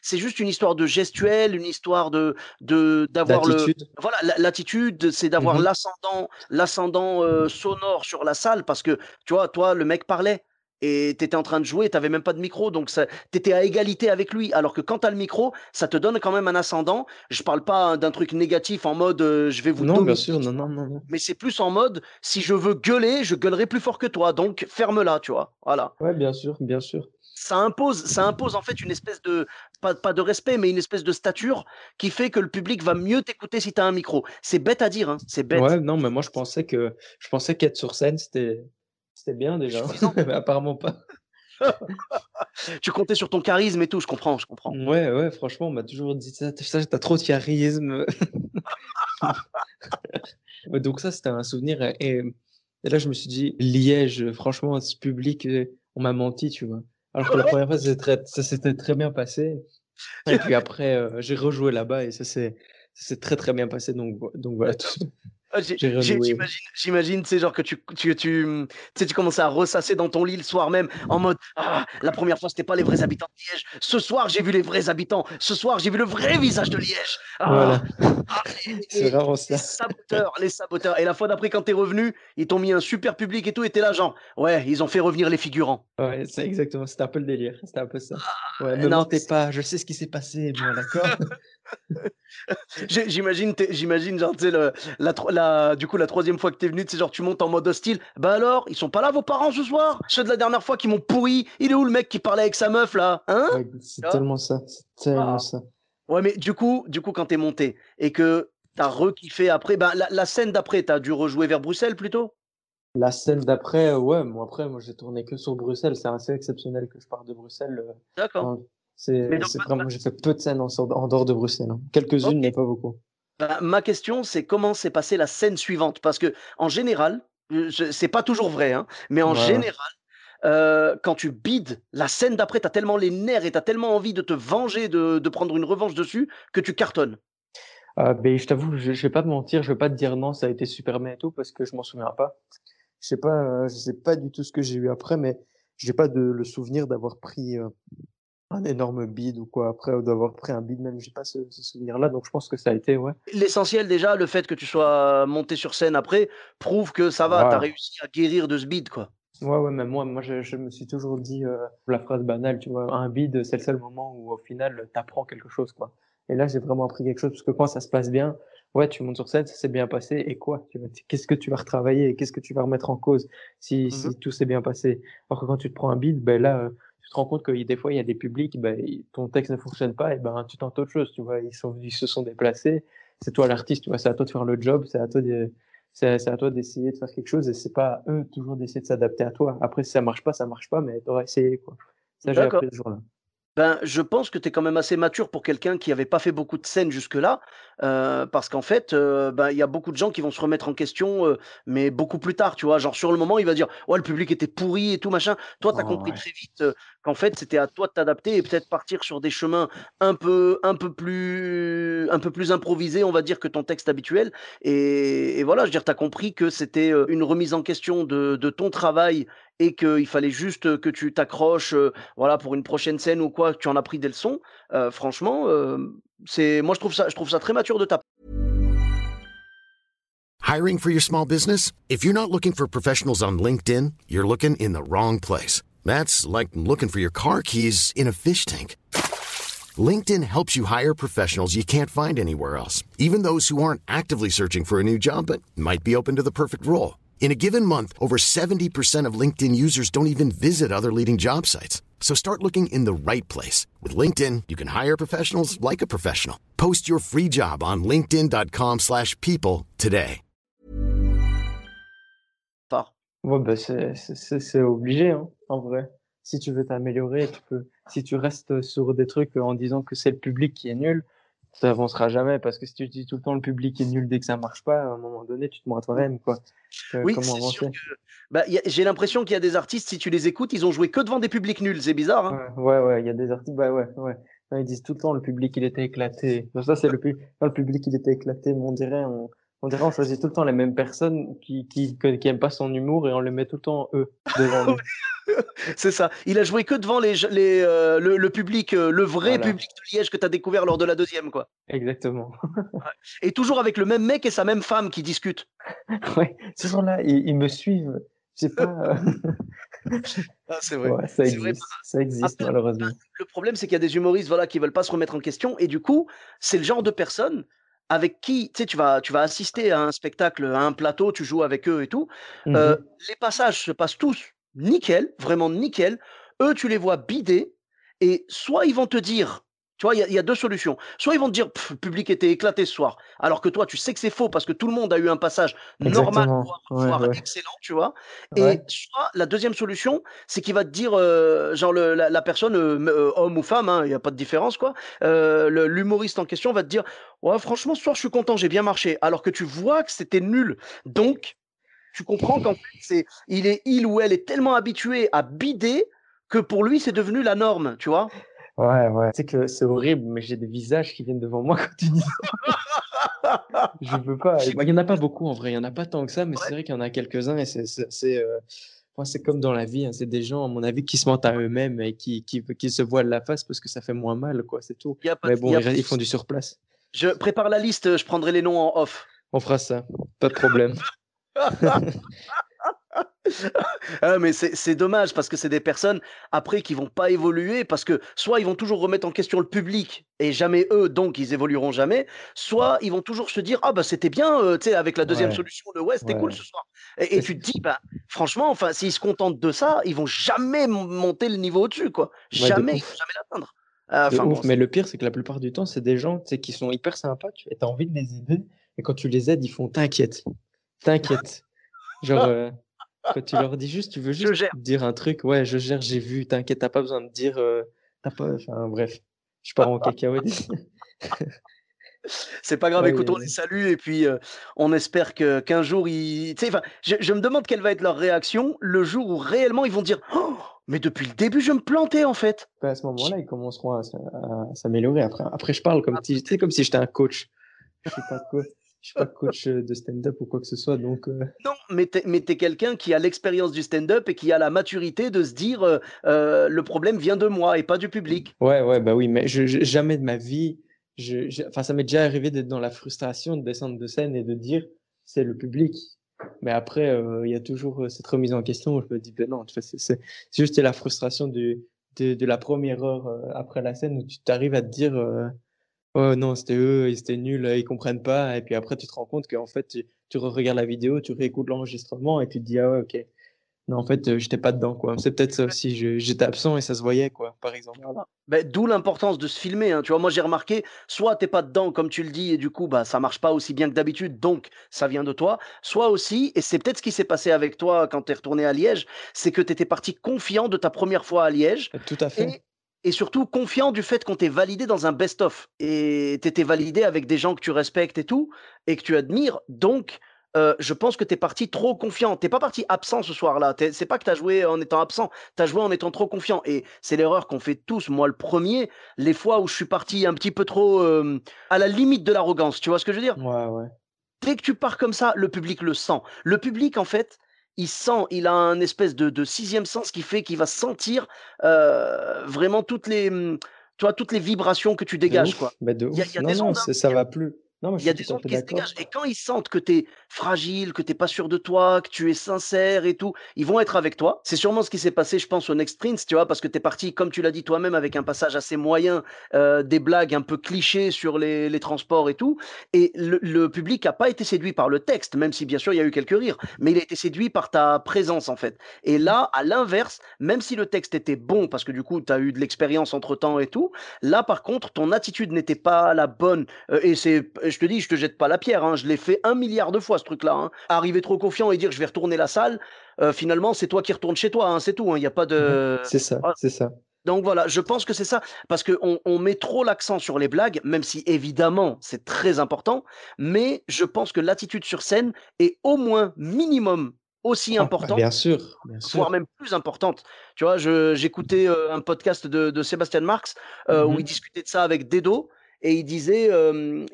c'est juste une histoire de gestuelle, une histoire de d'avoir le. Voilà, l'attitude, c'est d'avoir mmh l'ascendant l'ascendant euh, sonore sur la salle parce que tu vois, toi, le mec parlait et tu étais en train de jouer, tu n'avais même pas de micro, donc tu étais à égalité avec lui. Alors que quand tu as le micro, ça te donne quand même un ascendant. Je parle pas d'un truc négatif en mode euh, je vais vous Non, bien sûr, non, non, non. Mais c'est plus en mode si je veux gueuler, je gueulerai plus fort que toi, donc ferme-la, tu vois. Voilà. Ouais, bien sûr, bien sûr. Ça impose, ça impose en fait une espèce de, pas, pas de respect, mais une espèce de stature qui fait que le public va mieux t'écouter si tu as un micro. C'est bête à dire, hein, c'est bête. Ouais, non, mais moi je pensais que je pensais qu'être sur scène, c'était c'était bien déjà, mais apparemment pas. tu comptais sur ton charisme et tout, je comprends, je comprends. Ouais, ouais, franchement, on m'a toujours dit ça, t'as trop de charisme. Donc ça, c'était un souvenir. Et, là, je me suis dit, Liège, franchement, ce public, euh, on m'a menti, tu vois. Alors que la première fois, ça s'était très, bien passé. Et puis après, euh, j'ai rejoué là-bas et ça s'est très très bien passé. Donc, donc voilà, tout, ah, j'imagine, sais, genre que tu, tu, tu, tu commençais à ressasser dans ton lit le soir même, en mode Ah, la première fois, c'était pas les vrais habitants de Liège. Ce soir, j'ai vu les vrais habitants. Ce soir, j'ai vu le vrai visage de Liège. Ah, ah c'est vraiment ça. Les saboteurs, les saboteurs. Et la fois d'après, quand t'es revenu, ils t'ont mis un super public et tout, et t'es là, genre, ouais, ils ont fait revenir les figurants. Ouais, c'est exactement, c'était un peu le délire. C'était un peu ça. Ouais, ne mentez pas, je sais ce qui s'est passé, moi, d'accord J'imagine, j'imagine, genre, tu sais, la, la, du coup, la troisième fois que t'es venu, tu sais, genre, tu montes en mode hostile. Bah alors, ils sont pas là, vos parents, ce soir? Ceux de la dernière fois qui m'ont pourri. Il est où le mec qui parlait avec sa meuf, là? Hein? C'est tellement ça, c'est tellement ah. ça. Ouais, mais du coup, du coup, quand t'es monté et que t'as re-kiffé après, bah, la, scène d'après, t'as dû rejouer vers Bruxelles plutôt? La scène d'après, ouais, moi après, moi j'ai tourné que sur Bruxelles. C'est assez exceptionnel que je parte de Bruxelles. Euh, D'accord. C'est vraiment, j'ai fait peu de scènes en, en dehors de Bruxelles. Hein. Quelques-unes, mais pas beaucoup. Bah, ma question, c'est comment s'est passée la scène suivante? Parce que en général, c'est pas toujours vrai, hein, mais en général, euh, quand tu bides, la scène d'après, tu as tellement les nerfs et tu as tellement envie de te venger, de, de, prendre une revanche dessus, que tu cartonnes. Euh, ben, je t'avoue, je, je, vais pas te mentir, je vais pas te dire non, ça a été super bien et tout, parce que je m'en souviens pas. Je sais pas, euh, je sais pas du tout ce que j'ai eu après, mais j'ai pas de, le souvenir d'avoir pris un énorme bid ou quoi. Après ou d'avoir pris un bid même j'ai pas ce, souvenir là donc je pense que ça a été ouais. L'essentiel déjà le fait que tu sois monté sur scène après prouve que ça va tu as réussi à guérir de ce bid quoi. Ouais ouais mais moi moi je, me suis toujours dit euh, la phrase banale tu vois un bid c'est le seul moment où au final tu apprends quelque chose quoi. Et là j'ai vraiment appris quelque chose parce que quand ça se passe bien ouais tu montes sur scène ça s'est bien passé et quoi qu'est-ce que tu vas retravailler qu'est-ce que tu vas remettre en cause si, si mmh tout s'est bien passé? Alors que quand tu te prends un bid ben là euh, tu te rends compte que des fois, il y a des publics, ben, ton texte ne fonctionne pas, et ben, tu tentes autre chose, tu vois, ils, sont, ils se sont déplacés, c'est toi l'artiste, tu vois, c'est à toi de faire le job, c'est à toi de, c'est à toi d'essayer de faire quelque chose, et c'est pas à eux toujours d'essayer de s'adapter à toi. Après, si ça marche pas, ça marche pas, mais t'auras essayé, quoi. Ça, j'ai appris ce jour-là. Ben, je pense que tu es quand même assez mature pour quelqu'un qui avait pas fait beaucoup de scènes jusque-là, heu, parce qu'en fait, heu, ben, il y a beaucoup de gens qui vont se remettre en question, heu, mais beaucoup plus tard, tu vois? Genre sur le moment, il va dire: «Ouais, le public était pourri et tout machin». Toi, tu as Oh, compris ouais. très vite, qu'en fait, c'était à toi de t'adapter et peut-être partir sur des chemins un peu un peu plus un peu plus improvisés, on va dire, que ton texte habituel et et voilà, je veux dire, tu as compris que c'était, une remise en question de de ton travail et qu'il fallait juste, que tu t'accroches, voilà, pour une prochaine scène ou quoi, tu en as pris des leçons, franchement, hem, c'est moi je trouve ça je trouve ça très mature de ta Hiring for your small business? If you're not looking for professionals on LinkedIn, you're looking in the wrong place. That's like looking for your car keys in a fish tank. LinkedIn helps you hire professionals you can't find anywhere else, even those who aren't actively searching for a new job but might be open to the perfect role. In a given month, over 70% of LinkedIn users don't even visit other leading job sites. So start looking in the right place. With LinkedIn, you can hire professionals like a professional. Post your free job on linkedin.com/people slash people today. part. Ouais, bah, c'est obligé, hein, en vrai. Si tu veux t'améliorer, tu peux si tu restes sur des trucs, en disant que c'est le public qui est nul, tu avanceras jamais parce que si tu dis tout le temps: «Le public est nul» dès que ça marche pas, à un moment donné, tu te à toi-même, quoi. Heu, Oui, comment avancer? que bah, a j'ai l'impression qu'il y a des artistes, si tu les écoutes, ils ont joué que devant des publics nuls, c'est bizarre, hein? Ouais, ouais, il y a des artistes bah, ouais, ouais. Ils disent tout le temps: «Le public, il était éclaté». Bah, ça, c'est le pu le public, il était éclaté, mais on dirait on on dirait on choisit tout le temps les mêmes personnes qui qui qui aiment pas son humour et on les met tout le temps, eux, devant lui. C'est ça. Il a joué que devant les heu, le le public, heu, le vrai Voilà. public de Liège que tu as découvert lors de la deuxième quoi. Exactement. Et toujours avec le même mec et sa même femme qui discutent. Ouais, ce jour-là, ils ils me suivent. Je sais pas, Ah, c'est vrai. ouais, ça C'est vrai. existe, ça existe Après, malheureusement. le problème, c'est qu'il y a des humoristes, voilà, qui veulent pas se remettre en question et du coup, c'est le genre de personnes avec qui, tu sais, tu vas tu vas assister à un spectacle, à un plateau, tu joues avec eux et tout, Mmh heu, mh. les passages se passent tous nickel, vraiment nickel. Eux, tu les vois bider et soit ils vont te dire tu vois, il y a il y a 2 solutions. Soit ils vont te dire: «Pff, le public était éclaté ce soir», alors que toi, tu sais que c'est faux parce que tout le monde a eu un passage normal, voire Ouais, voire ouais. excellent, tu vois? Et soit la deuxième solution, c'est qu'il va te dire, heu, genre le la la personne, heu, m heu, homme ou femme, hein, il y a pas de différence quoi, l'humoriste en question va te dire: «Ouais, franchement, ce soir, je suis content, j'ai bien marché», alors que tu vois que c'était nul. Donc tu comprends qu'en fait, c'est il est il ou elle est tellement habitué à bider que pour lui, c'est devenu la norme, tu vois? Ouais, ouais. Tu sais que c'est horrible, mais j'ai des visages qui viennent devant moi quand tu dis ça. Je peux pas. Bah, il y en a pas beaucoup en vrai, il y en a pas tant que ça, mais Ouais. c'est vrai qu'il y en a quelques-uns et c'est c'est c'est, ouais, c'est comme dans la vie, hein, c'est des gens, à mon avis, qui se mentent à eux-mêmes et qui qui qui se voilent la face parce que ça fait moins mal, quoi, c'est tout. Il y a pas Mais de il bon, ils de font du surplace. Je prépare la liste, je prendrai les noms en off. On fera ça, pas de problème. Ah mais c'est dommage parce que c'est des personnes après qui vont pas évoluer parce que soit ils vont toujours remettre en question le public et jamais eux, donc ils évolueront jamais, soit ils vont toujours se dire: «Ah bah c'était bien, heu», tu sais avec la deuxième Ouais, solution de: «Ouais, c'était cool ce soir» et tu te dis: «Bah franchement, enfin s'ils se contentent de ça, ils vont jamais mon monter le niveau au-dessus quoi. ouais, Jamais, ils vont jamais l'atteindre». Ah, bon, mais le pire, c'est que la plupart du temps, c'est des gens, tu sais, qui sont hyper sympas, tu as envie de les aider et quand tu les aides, ils font: «T'inquiète, t'inquiète». Genre, heu, quand tu leur dis juste: «Tu veux juste gère. dire un truc?» «Ouais, je gère, j'ai vu, t'inquiète, tu as pas besoin de dire, heu, tu as pas» enfin bref, je pars en cacahuète. C'est pas grave, Ouais, écoute, on les salue et puis, heu, on espère que qu'un jour ils tu sais, enfin, je je me demande quelle va être leur réaction le jour où réellement ils vont dire: «Oh, mais depuis le début, je me plantais en fait». bah, à ce moment-là, ils commenceront à s'a à s'améliorer après. Après, je parle comme ah si comme si j'étais un coach. Je suis pas co je suis pas coach, heu, de stand-up ou quoi que ce soit, donc heu non, mais tu es mais tu es quelqu'un qui a l'expérience du stand-up et qui a la maturité de se dire, heu: «Le problème vient de moi et pas du public». Ouais, ouais, bah, oui, mais je je jamais de ma vie, je je enfin, ça m'est déjà arrivé d'être dans la frustration, de descendre de scène et de dire: «C'est le public». Mais après, il y a toujours, cette remise en question où je me dis: «Beh, non, c'est juste la frustration du de de la première heure, heu, après la scène où tu tu arrives à te dire, "Oh non, c'était eux, ils étaient nuls, ils comprennent pas" et puis après tu te rends compte qu'en fait tu tu regardes la vidéo, tu réécoutes l'enregistrement et tu te dis: «Ah ouais, OK. Non, en fait, heu, j'étais pas dedans, quoi». C'est peut-être ça aussi, je j'étais absent et ça se voyait, quoi, par exemple. Voilà. Beh, d'où l'importance de se filmer, hein. Tu vois, moi, j'ai remarqué, soit tu es pas dedans, comme tu le dis, et du coup, bah, ça marche pas aussi bien que d'habitude, donc ça vient de toi. Soit aussi, et c'est peut-être ce qui s'est passé avec toi quand tu es retourné à Liège, c'est que tu étais parti confiant de ta première fois à Liège Tout à fait. et et surtout confiant du fait qu'on t'ait validé dans un best-of. Et tu étais validé avec des gens que tu respectes et tout, et que tu admires. Donc, euh, je pense que tu es parti trop confiant. Tu pas parti absent ce soir-là. C'est pas que tu as joué en étant absent, tu as joué en étant trop confiant. Et c'est l'erreur qu'on fait tous, moi le premier, les fois où je suis parti un petit peu trop euh, à la limite de l'arrogance. Tu vois ce que je veux dire? Ouais, ouais. Dès que tu pars comme ça, le public le sent. Le public, en fait, il sent, il a un espèce de, sixième sens qui fait qu'il va sentir euh, vraiment toutes les, hum, toi, toutes les vibrations que tu dégages. Quoi. Mais de ouf. non, non, hein. ça va plus. Non, il y a des gens qui se dégagent. Et quand ils sentent que tu es fragile, que tu n'es pas sûr de toi, que tu es sincère et tout, ils vont être avec toi. C'est sûrement ce qui s'est passé, je pense, au Next Prince, tu vois, parce que tu es parti, comme tu l'as dit toi-même, avec un passage assez moyen, euh, des blagues un peu clichés sur les, les transports et tout. Et le, public n'a pas été séduit par le texte, même si bien sûr il y a eu quelques rires, mais il a été séduit par ta présence, en fait. Et là, à l'inverse, même si le texte était bon, parce que du coup, tu as eu de l'expérience entre temps et tout, là, par contre, ton attitude n'était pas la bonne. Euh, et c'est je te dis, je te jette pas la pierre. Hein, je l'ai fait un milliard de fois ce truc-là. Hein. Arriver trop confiant et dire je vais retourner la salle, euh, finalement c'est toi qui retournes chez toi. Hein, c'est tout. Il n'y a pas de. C'est ça. C'est ça. Donc voilà, je pense que c'est ça, parce qu'on on met trop l'accent sur les blagues, même si évidemment c'est très important, mais je pense que l'attitude sur scène est au moins minimum aussi ah, importante, bien sûr, voire même plus importante. Tu vois, j'écoutais euh, un podcast de, Sébastien Marx euh, où mmh il discutait de ça avec Dedo, et il disait,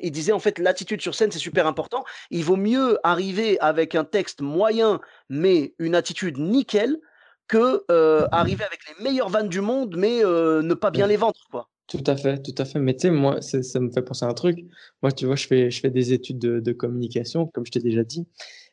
il disait en fait l'attitude sur scène c'est super important. Il vaut mieux arriver avec un texte moyen mais une attitude nickel que arriver avec les meilleures vannes du monde mais ne pas bien les vendre quoi. Tout à fait, tout à fait. Mais tu sais, moi, ça me fait penser à un truc. Moi, tu vois, je fais, je fais des études de, communication, comme je t'ai déjà dit.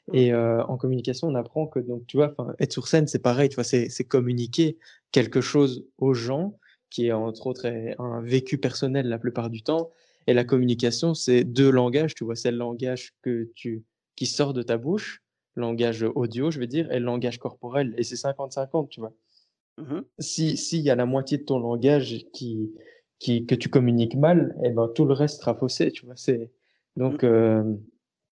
Mmh. Et en communication, on apprend que, donc, tu vois, être sur scène, c'est pareil, tu vois, c'est communiquer quelque chose aux gens qui est entre autres un vécu personnel la plupart du temps. Et la communication, c'est deux langages, tu vois, c'est le langage que tu, qui sort de ta bouche, langage audio, je veux dire, et le langage corporel. Et c'est 50-50, tu vois. Mmh si S'il y a la moitié de ton langage qui, qui, que tu communiques mal, et eh ben, tout le reste sera faussé, tu vois. C'est, donc, mmh. euh,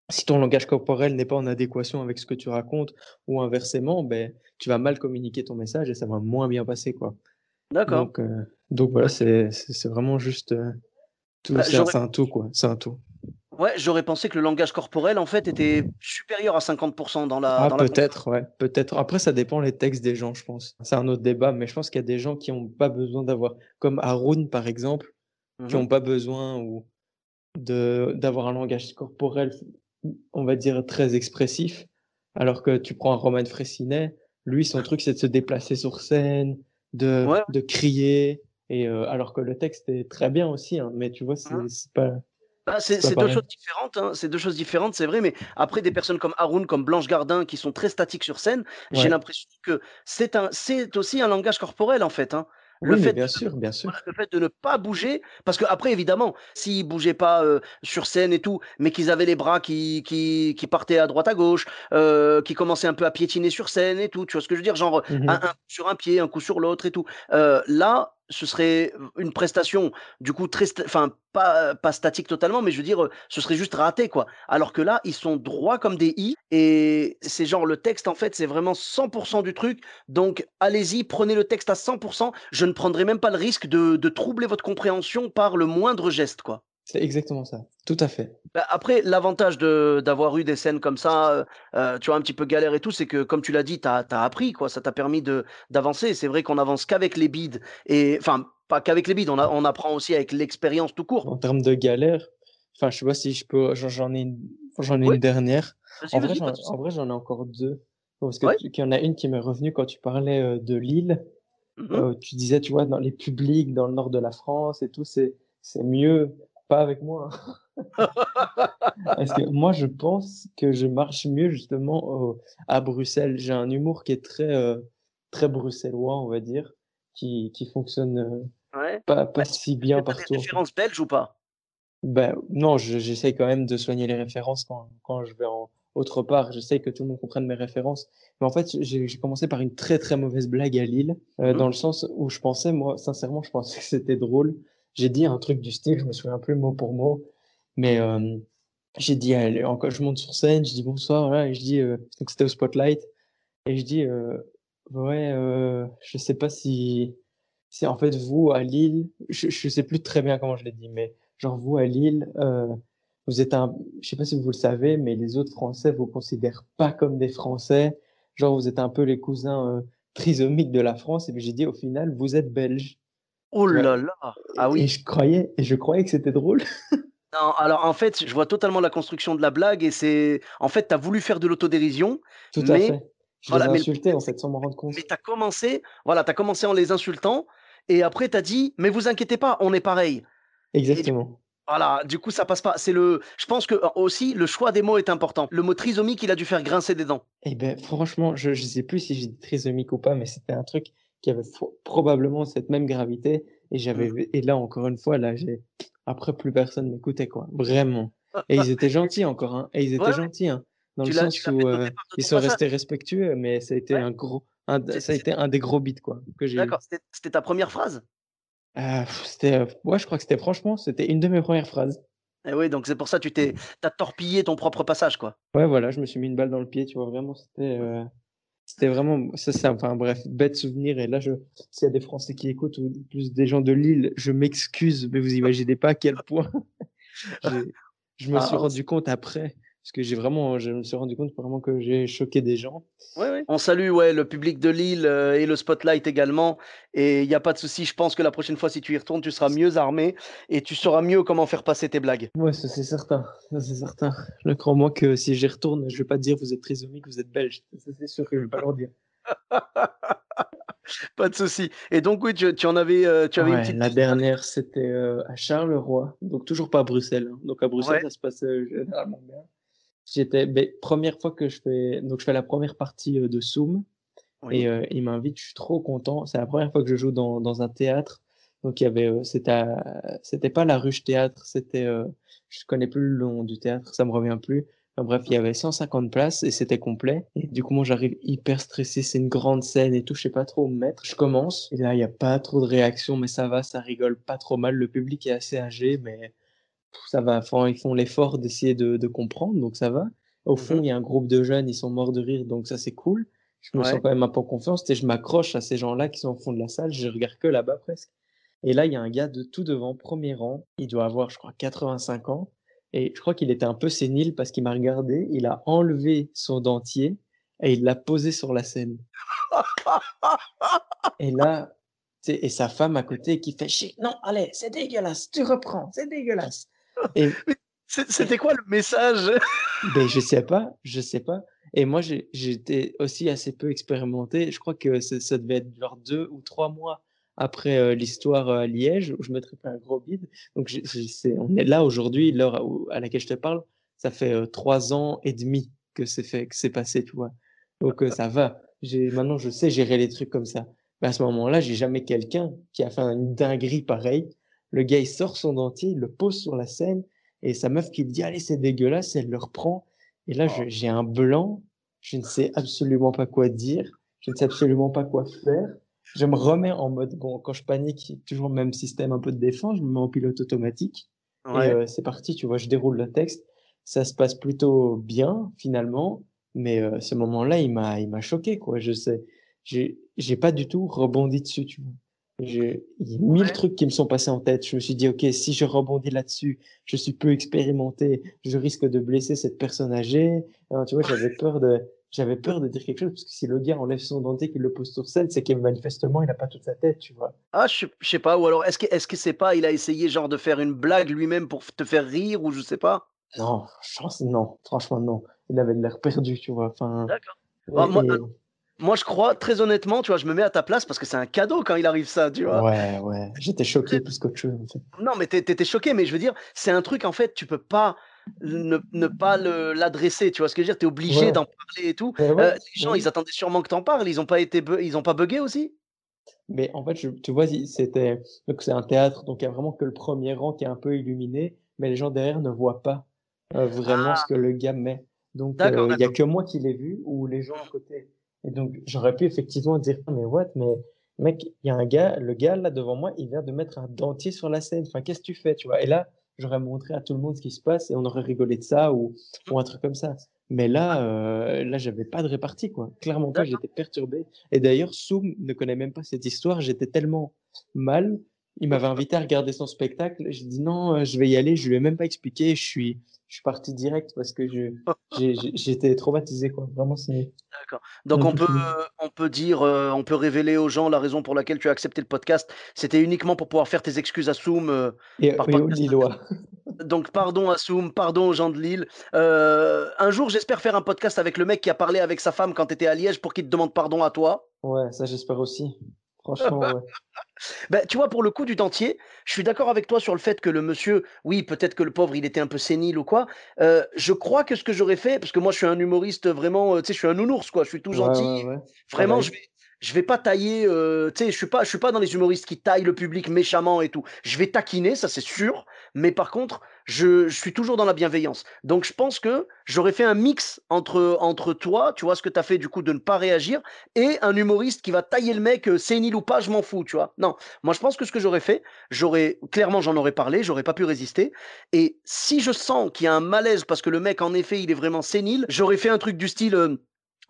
si ton langage corporel n'est pas en adéquation avec ce que tu racontes, ou inversement, ben, tu vas mal communiquer ton message et ça va moins bien passer, quoi. D'accord. Donc, euh, donc voilà, c'est vraiment juste euh, tout, bah, c'est un tout quoi, c'est un tout. Ouais, j'aurais pensé que le langage corporel en fait était supérieur à 50% dans la. Ah, peut-être, ouais, peut-être. Après, ça dépend les textes des gens, je pense. C'est un autre débat, mais je pense qu'il y a des gens qui n'ont pas besoin d'avoir, comme Haroun par exemple, qui n'ont mmh pas besoin ou de d'avoir un langage corporel, on va dire très expressif, alors que tu prends un Roman Fressinet, lui son truc c'est de se déplacer sur scène, de, de crier. Et euh, alors que le texte est très bien aussi, hein, mais tu vois, c'est mmh. pas. Bah, c'est deux choses différentes, hein, c'est deux choses différentes, c'est vrai, mais après des personnes comme Haroun, comme Blanche Gardin, qui sont très statiques sur scène, j'ai l'impression que c'est un, c'est aussi un langage corporel en fait. Hein. Le fait bien de, sûr, bien sûr. Le fait de ne pas bouger, parce que après, évidemment, s'ils bougeaient pas euh, sur scène et tout, mais qu'ils avaient les bras qui, qui, qui, partaient à droite à gauche, euh, qui commençaient un peu à piétiner sur scène et tout, tu vois ce que je veux dire, genre mmh un, un, sur un pied, un coup sur l'autre et tout. Euh, là, ce serait une prestation du coup très enfin pas pas statique totalement mais je veux dire ce serait juste raté quoi. Alors que là ils sont droits comme des i et c'est genre le texte en fait c'est vraiment 100% du truc. Donc allez-y prenez le texte à 100% je ne prendrai même pas le risque de, de troubler votre compréhension par le moindre geste quoi c'est exactement ça, tout à fait. Bah, après, l'avantage d'avoir eu des scènes comme ça, euh, euh, tu vois, un petit peu galère et tout, c'est que, comme tu l'as dit, tu as, appris, quoi. Ça t'a permis d'avancer. C'est vrai qu'on avance qu'avec les bides. Et, enfin, pas qu'avec les bides, on, on apprend aussi avec l'expérience tout court. En termes de galère, enfin, je sais pas si je peux, j'en ai, une, ai une dernière. En vrai, j'en ai encore deux. Parce qu'il y en a une qui m'est revenue quand tu parlais euh, de Lille. Mmh tu disais, tu vois, dans les publics, dans le nord de la France et tout, c'est mieux pas avec moi. Hein. Parce que moi, je pense que je marche mieux justement à Bruxelles. J'ai un humour qui est très, euh, très bruxellois, on va dire, qui, qui fonctionne euh, pas, pas si bien partout. Des références belges ou pas? Ben, Non, j'essaye quand même de soigner les références quand, quand je vais en autre part. J'essaye que tout le monde comprenne mes références. Mais en fait, j'ai commencé par une très très mauvaise blague à Lille, euh, mmh dans le sens où je pensais, moi, sincèrement, je pensais que c'était drôle j'ai dit un truc du style, je me souviens plus mot pour mot, mais euh, j'ai dit, allez, encore, je monte sur scène, je dis bonsoir, et je dis, euh, donc c'était au Spotlight, et je dis, euh, ouais, je sais pas si, c'est en fait vous à Lille, je, je sais plus très bien comment je l'ai dit, mais genre vous à Lille, vous êtes un, je sais pas si vous le savez, mais les autres Français vous considèrent pas comme des Français. Genre vous êtes un peu les cousins trisomiques de la France. Et puis j'ai dit au final, vous êtes belge. Oh là là Ah Et oui. je croyais, et je croyais que c'était drôle. Non, alors en fait, je vois totalement la construction de la blague et c'est en fait, tu as voulu faire de l'autodérision, Tout à mais fait. Je voilà, les insultais problème en fait sans m'en rendre compte. mais tu as commencé voilà, as commencé en les insultant et après tu as dit: «Mais vous inquiétez pas, on est pareil» et Exactement. voilà, du coup ça passe pas. C'est le je pense que, heu, aussi le choix des mots est important. Le mot trisomique, il a dû faire grincer des dents. Et ben franchement, je je sais plus si j'ai dit trisomique ou pas, mais c'était un truc qui avait probablement cette même gravité. Et j'avais Mmh. et là encore une fois, là j'ai après plus personne m'écoutait quoi, vraiment. Et ils étaient gentils encore, hein. Et ils étaient Ouais, gentils, hein. Dans tu le sens où euh, ils sont restés respectueux, mais ça a été Ouais, un gros, un, ça a été un des gros beats quoi que j'ai d'accord, c'était ta première phrase? Ah, pff, c'était, euh, ouais, je crois que c'était franchement, c'était une de mes premières phrases. Et oui, donc c'est pour ça tu t'es tu as torpillé ton propre passage, quoi. Ouais, voilà, je me suis mis une balle dans le pied, tu vois, vraiment, c'était, euh, c'était vraiment, ça, ça, enfin, bref, bête souvenir. Et là, je, s'il y a des Français qui écoutent ou plus des gens de Lille, je m'excuse, mais vous imaginez pas à quel point je me suis Ah, rendu compte après, parce que j'ai vraiment, je me suis rendu compte vraiment que j'ai choqué des gens. Ouais, ouais. On salue, ouais, le public de Lille, heu, et le Spotlight également et il y a pas de souci. Je pense que la prochaine fois, si tu y retournes, tu seras mieux armé et tu sauras mieux comment faire passer tes blagues. Ouais, ça c'est certain, ça c'est certain. Je crois-moi que si j'y retourne, je vais pas te dire vous êtes trisomique, vous êtes belge. Ça c'est sûr que je vais pas leur dire. Pas de souci et donc oui, tu tu en avais, heu, tu avais une petite la dernière, c'était euh, à Charleroi, donc toujours pas à Bruxelles. hein. Donc à Bruxelles, Ouais. ça se passe euh, généralement bien. J'étais, ben, première fois que je fais, donc je fais la première partie euh, de Zoom Oui. et euh, il m'invite, je suis trop content. C'est la première fois que je joue dans, dans un théâtre. Donc il y avait, euh, c'était, c'était pas la Ruche Théâtre, c'était, je connais plus le nom du théâtre, ça me revient plus. Enfin, bref, il y avait 150 places et c'était complet. Et du coup, moi, j'arrive hyper stressé. C'est une grande scène et tout. Je sais pas trop où me mettre. Je commence. Et là, il y a pas trop de réaction, mais ça va, ça rigole pas trop mal. Le public est assez âgé, mais ça va. Enfin, ils font l'effort d'essayer de, de comprendre, donc ça va. Au fond, Mmh il y a un groupe de jeunes, ils sont morts de rire, donc ça, c'est cool. Je me sens quand même un peu en confiance. Et je m'accroche à ces gens-là qui sont au fond de la salle. Je regarde que là-bas presque. Et là, il y a un gars de tout devant, premier rang. Il doit avoir, je crois, 85 ans. Et je crois qu'il était un peu sénile parce qu'il m'a regardé. Il a enlevé son dentier et il l'a posé sur la scène. Et là, et sa femme à côté qui fait chier. Non, allez, c'est dégueulasse. Tu reprends, c'est dégueulasse. Et c'était quoi le message? ben, je sais pas, je sais pas. Et moi, j'étais aussi assez peu expérimenté. Je crois que ça, ça devait être genre deux ou trois mois après euh, l'histoire euh, à Liège où je me tripais un gros bide. Donc, on est là aujourd'hui, l'heure à, laquelle je te parle, ça fait euh, trois ans et demi que c'est fait, que c'est passé, tu vois. Donc, ça va. Maintenant, je sais gérer les trucs comme ça. Mais à ce moment-là, j'ai jamais quelqu'un qui a fait une dinguerie pareille. Le gars, il sort son dentier, il le pose sur la scène et sa meuf qui lui dit, allez, c'est dégueulasse, elle le reprend. Et là, je- j'ai un blanc, je ne sais absolument pas quoi dire, je ne sais absolument pas quoi faire. Je me remets en mode, bon, quand je panique, toujours le même système un peu de défense, je me mets en pilote automatique. Et euh, c'est parti, tu vois, je déroule le texte. Ça se passe plutôt bien, finalement. Mais euh, ce moment-là, il m'a, choqué, quoi. Je sais, j'ai, j'ai pas du tout rebondi dessus, tu vois. Il y a mille Ouais. trucs qui me sont passés en tête. Je me suis dit, OK, si je rebondis là-dessus, je suis peu expérimenté, je risque de blesser cette personne âgée. Alors, tu vois, j'avais peur de, j'avais peur de dire quelque chose parce que si le gars enlève son dentier, qu'il le pose sur scène, c'est que manifestement, il a pas toute sa tête, tu vois. Ah, je sais je sais pas ou alors est-ce que est-ce que c'est pas il a essayé genre de faire une blague lui-même pour te faire rire ou je sais pas? Non, je pense, non, franchement, non. Il avait l'air perdu, tu vois. Enfin, D'accord. Bah, moi et- moi je crois très honnêtement, tu vois, je me mets à ta place parce que c'est un cadeau quand il arrive ça, tu vois? ouais, ouais. J'étais choqué plus qu'autre chose, en fait. Non, mais tu choqué, mais je veux dire, c'est un truc en fait, tu peux pas ne ne pas l'adresser, tu vois ce que je veux dire? Tu es obligé Ouais. d'en parler et tout. Heu, ouais, les gens, oui. ils attendaient sûrement que tu en parles, ils ont pas été ils ont pas buggé aussi? Mais en fait, je, tu vois, c'était, donc c'est un théâtre, donc il y a vraiment que le premier rang qui est un peu illuminé, mais les gens derrière ne voient pas euh, vraiment ce Ah! que le gars met. Donc, euh, il y a que moi qui l'ai vu ou les gens à côté. Et donc, j'aurais pu effectivement dire, Ah, mais what, mais mec, il y a un gars, le gars là devant moi, il vient de mettre un dentier sur la scène. Enfin, qu'est-ce que tu fais, tu vois? Et là, j'aurais montré à tout le monde ce qui se passe et on aurait rigolé de ça ou, ou un truc comme ça. Mais là, euh, là, j'avais pas de répartie, quoi. Clairement pas, j'étais perturbé. Et d'ailleurs, Soum ne connaît même pas cette histoire. J'étais tellement mal. Il m'avait invité à regarder son spectacle. J'ai dit non, je vais y aller. Je lui ai même pas expliqué. Je suis, je suis parti direct parce que je, j'étais traumatisé, quoi. Vraiment, c'est. D'accord. Donc on peut, on peut dire, on peut révéler aux gens la raison pour laquelle tu as accepté le podcast. C'était uniquement pour pouvoir faire tes excuses à Soum. et, par aux Lillois. Donc pardon à Soum, pardon aux gens de Lille. un jour, j'espère faire un podcast avec le mec qui a parlé avec sa femme quand tu étais à Liège pour qu'il te demande pardon à toi. Ouais, ça j'espère aussi. Franchement, ouais. Ben, tu vois, pour le coup du dentier, je suis d'accord avec toi sur le fait que le monsieur, oui, peut-être que le pauvre, il était un peu sénile ou quoi. je crois que ce que j'aurais fait, parce que moi, je suis un humoriste vraiment, tu sais, je suis un nounours, quoi. Je suis tout gentil. Vraiment, je vais, je vais pas tailler, tu sais, je suis pas, je suis pas dans les humoristes qui taillent le public méchamment et tout. Je vais taquiner, ça c'est sûr. Mais par contre, je, suis toujours dans la bienveillance. Donc je pense que j'aurais fait un mix entre, entre toi, tu vois, ce que tu as fait du coup de ne pas réagir, et un humoriste qui va tailler le mec, euh, nul ou pas, je m'en fous, tu vois. Non, moi je pense que ce que j'aurais fait, j'aurais, clairement j'en aurais parlé, j'aurais pas pu résister. Et si je sens qu'il y a un malaise parce que le mec en effet il est vraiment sénile, j'aurais fait un truc du style... Euh,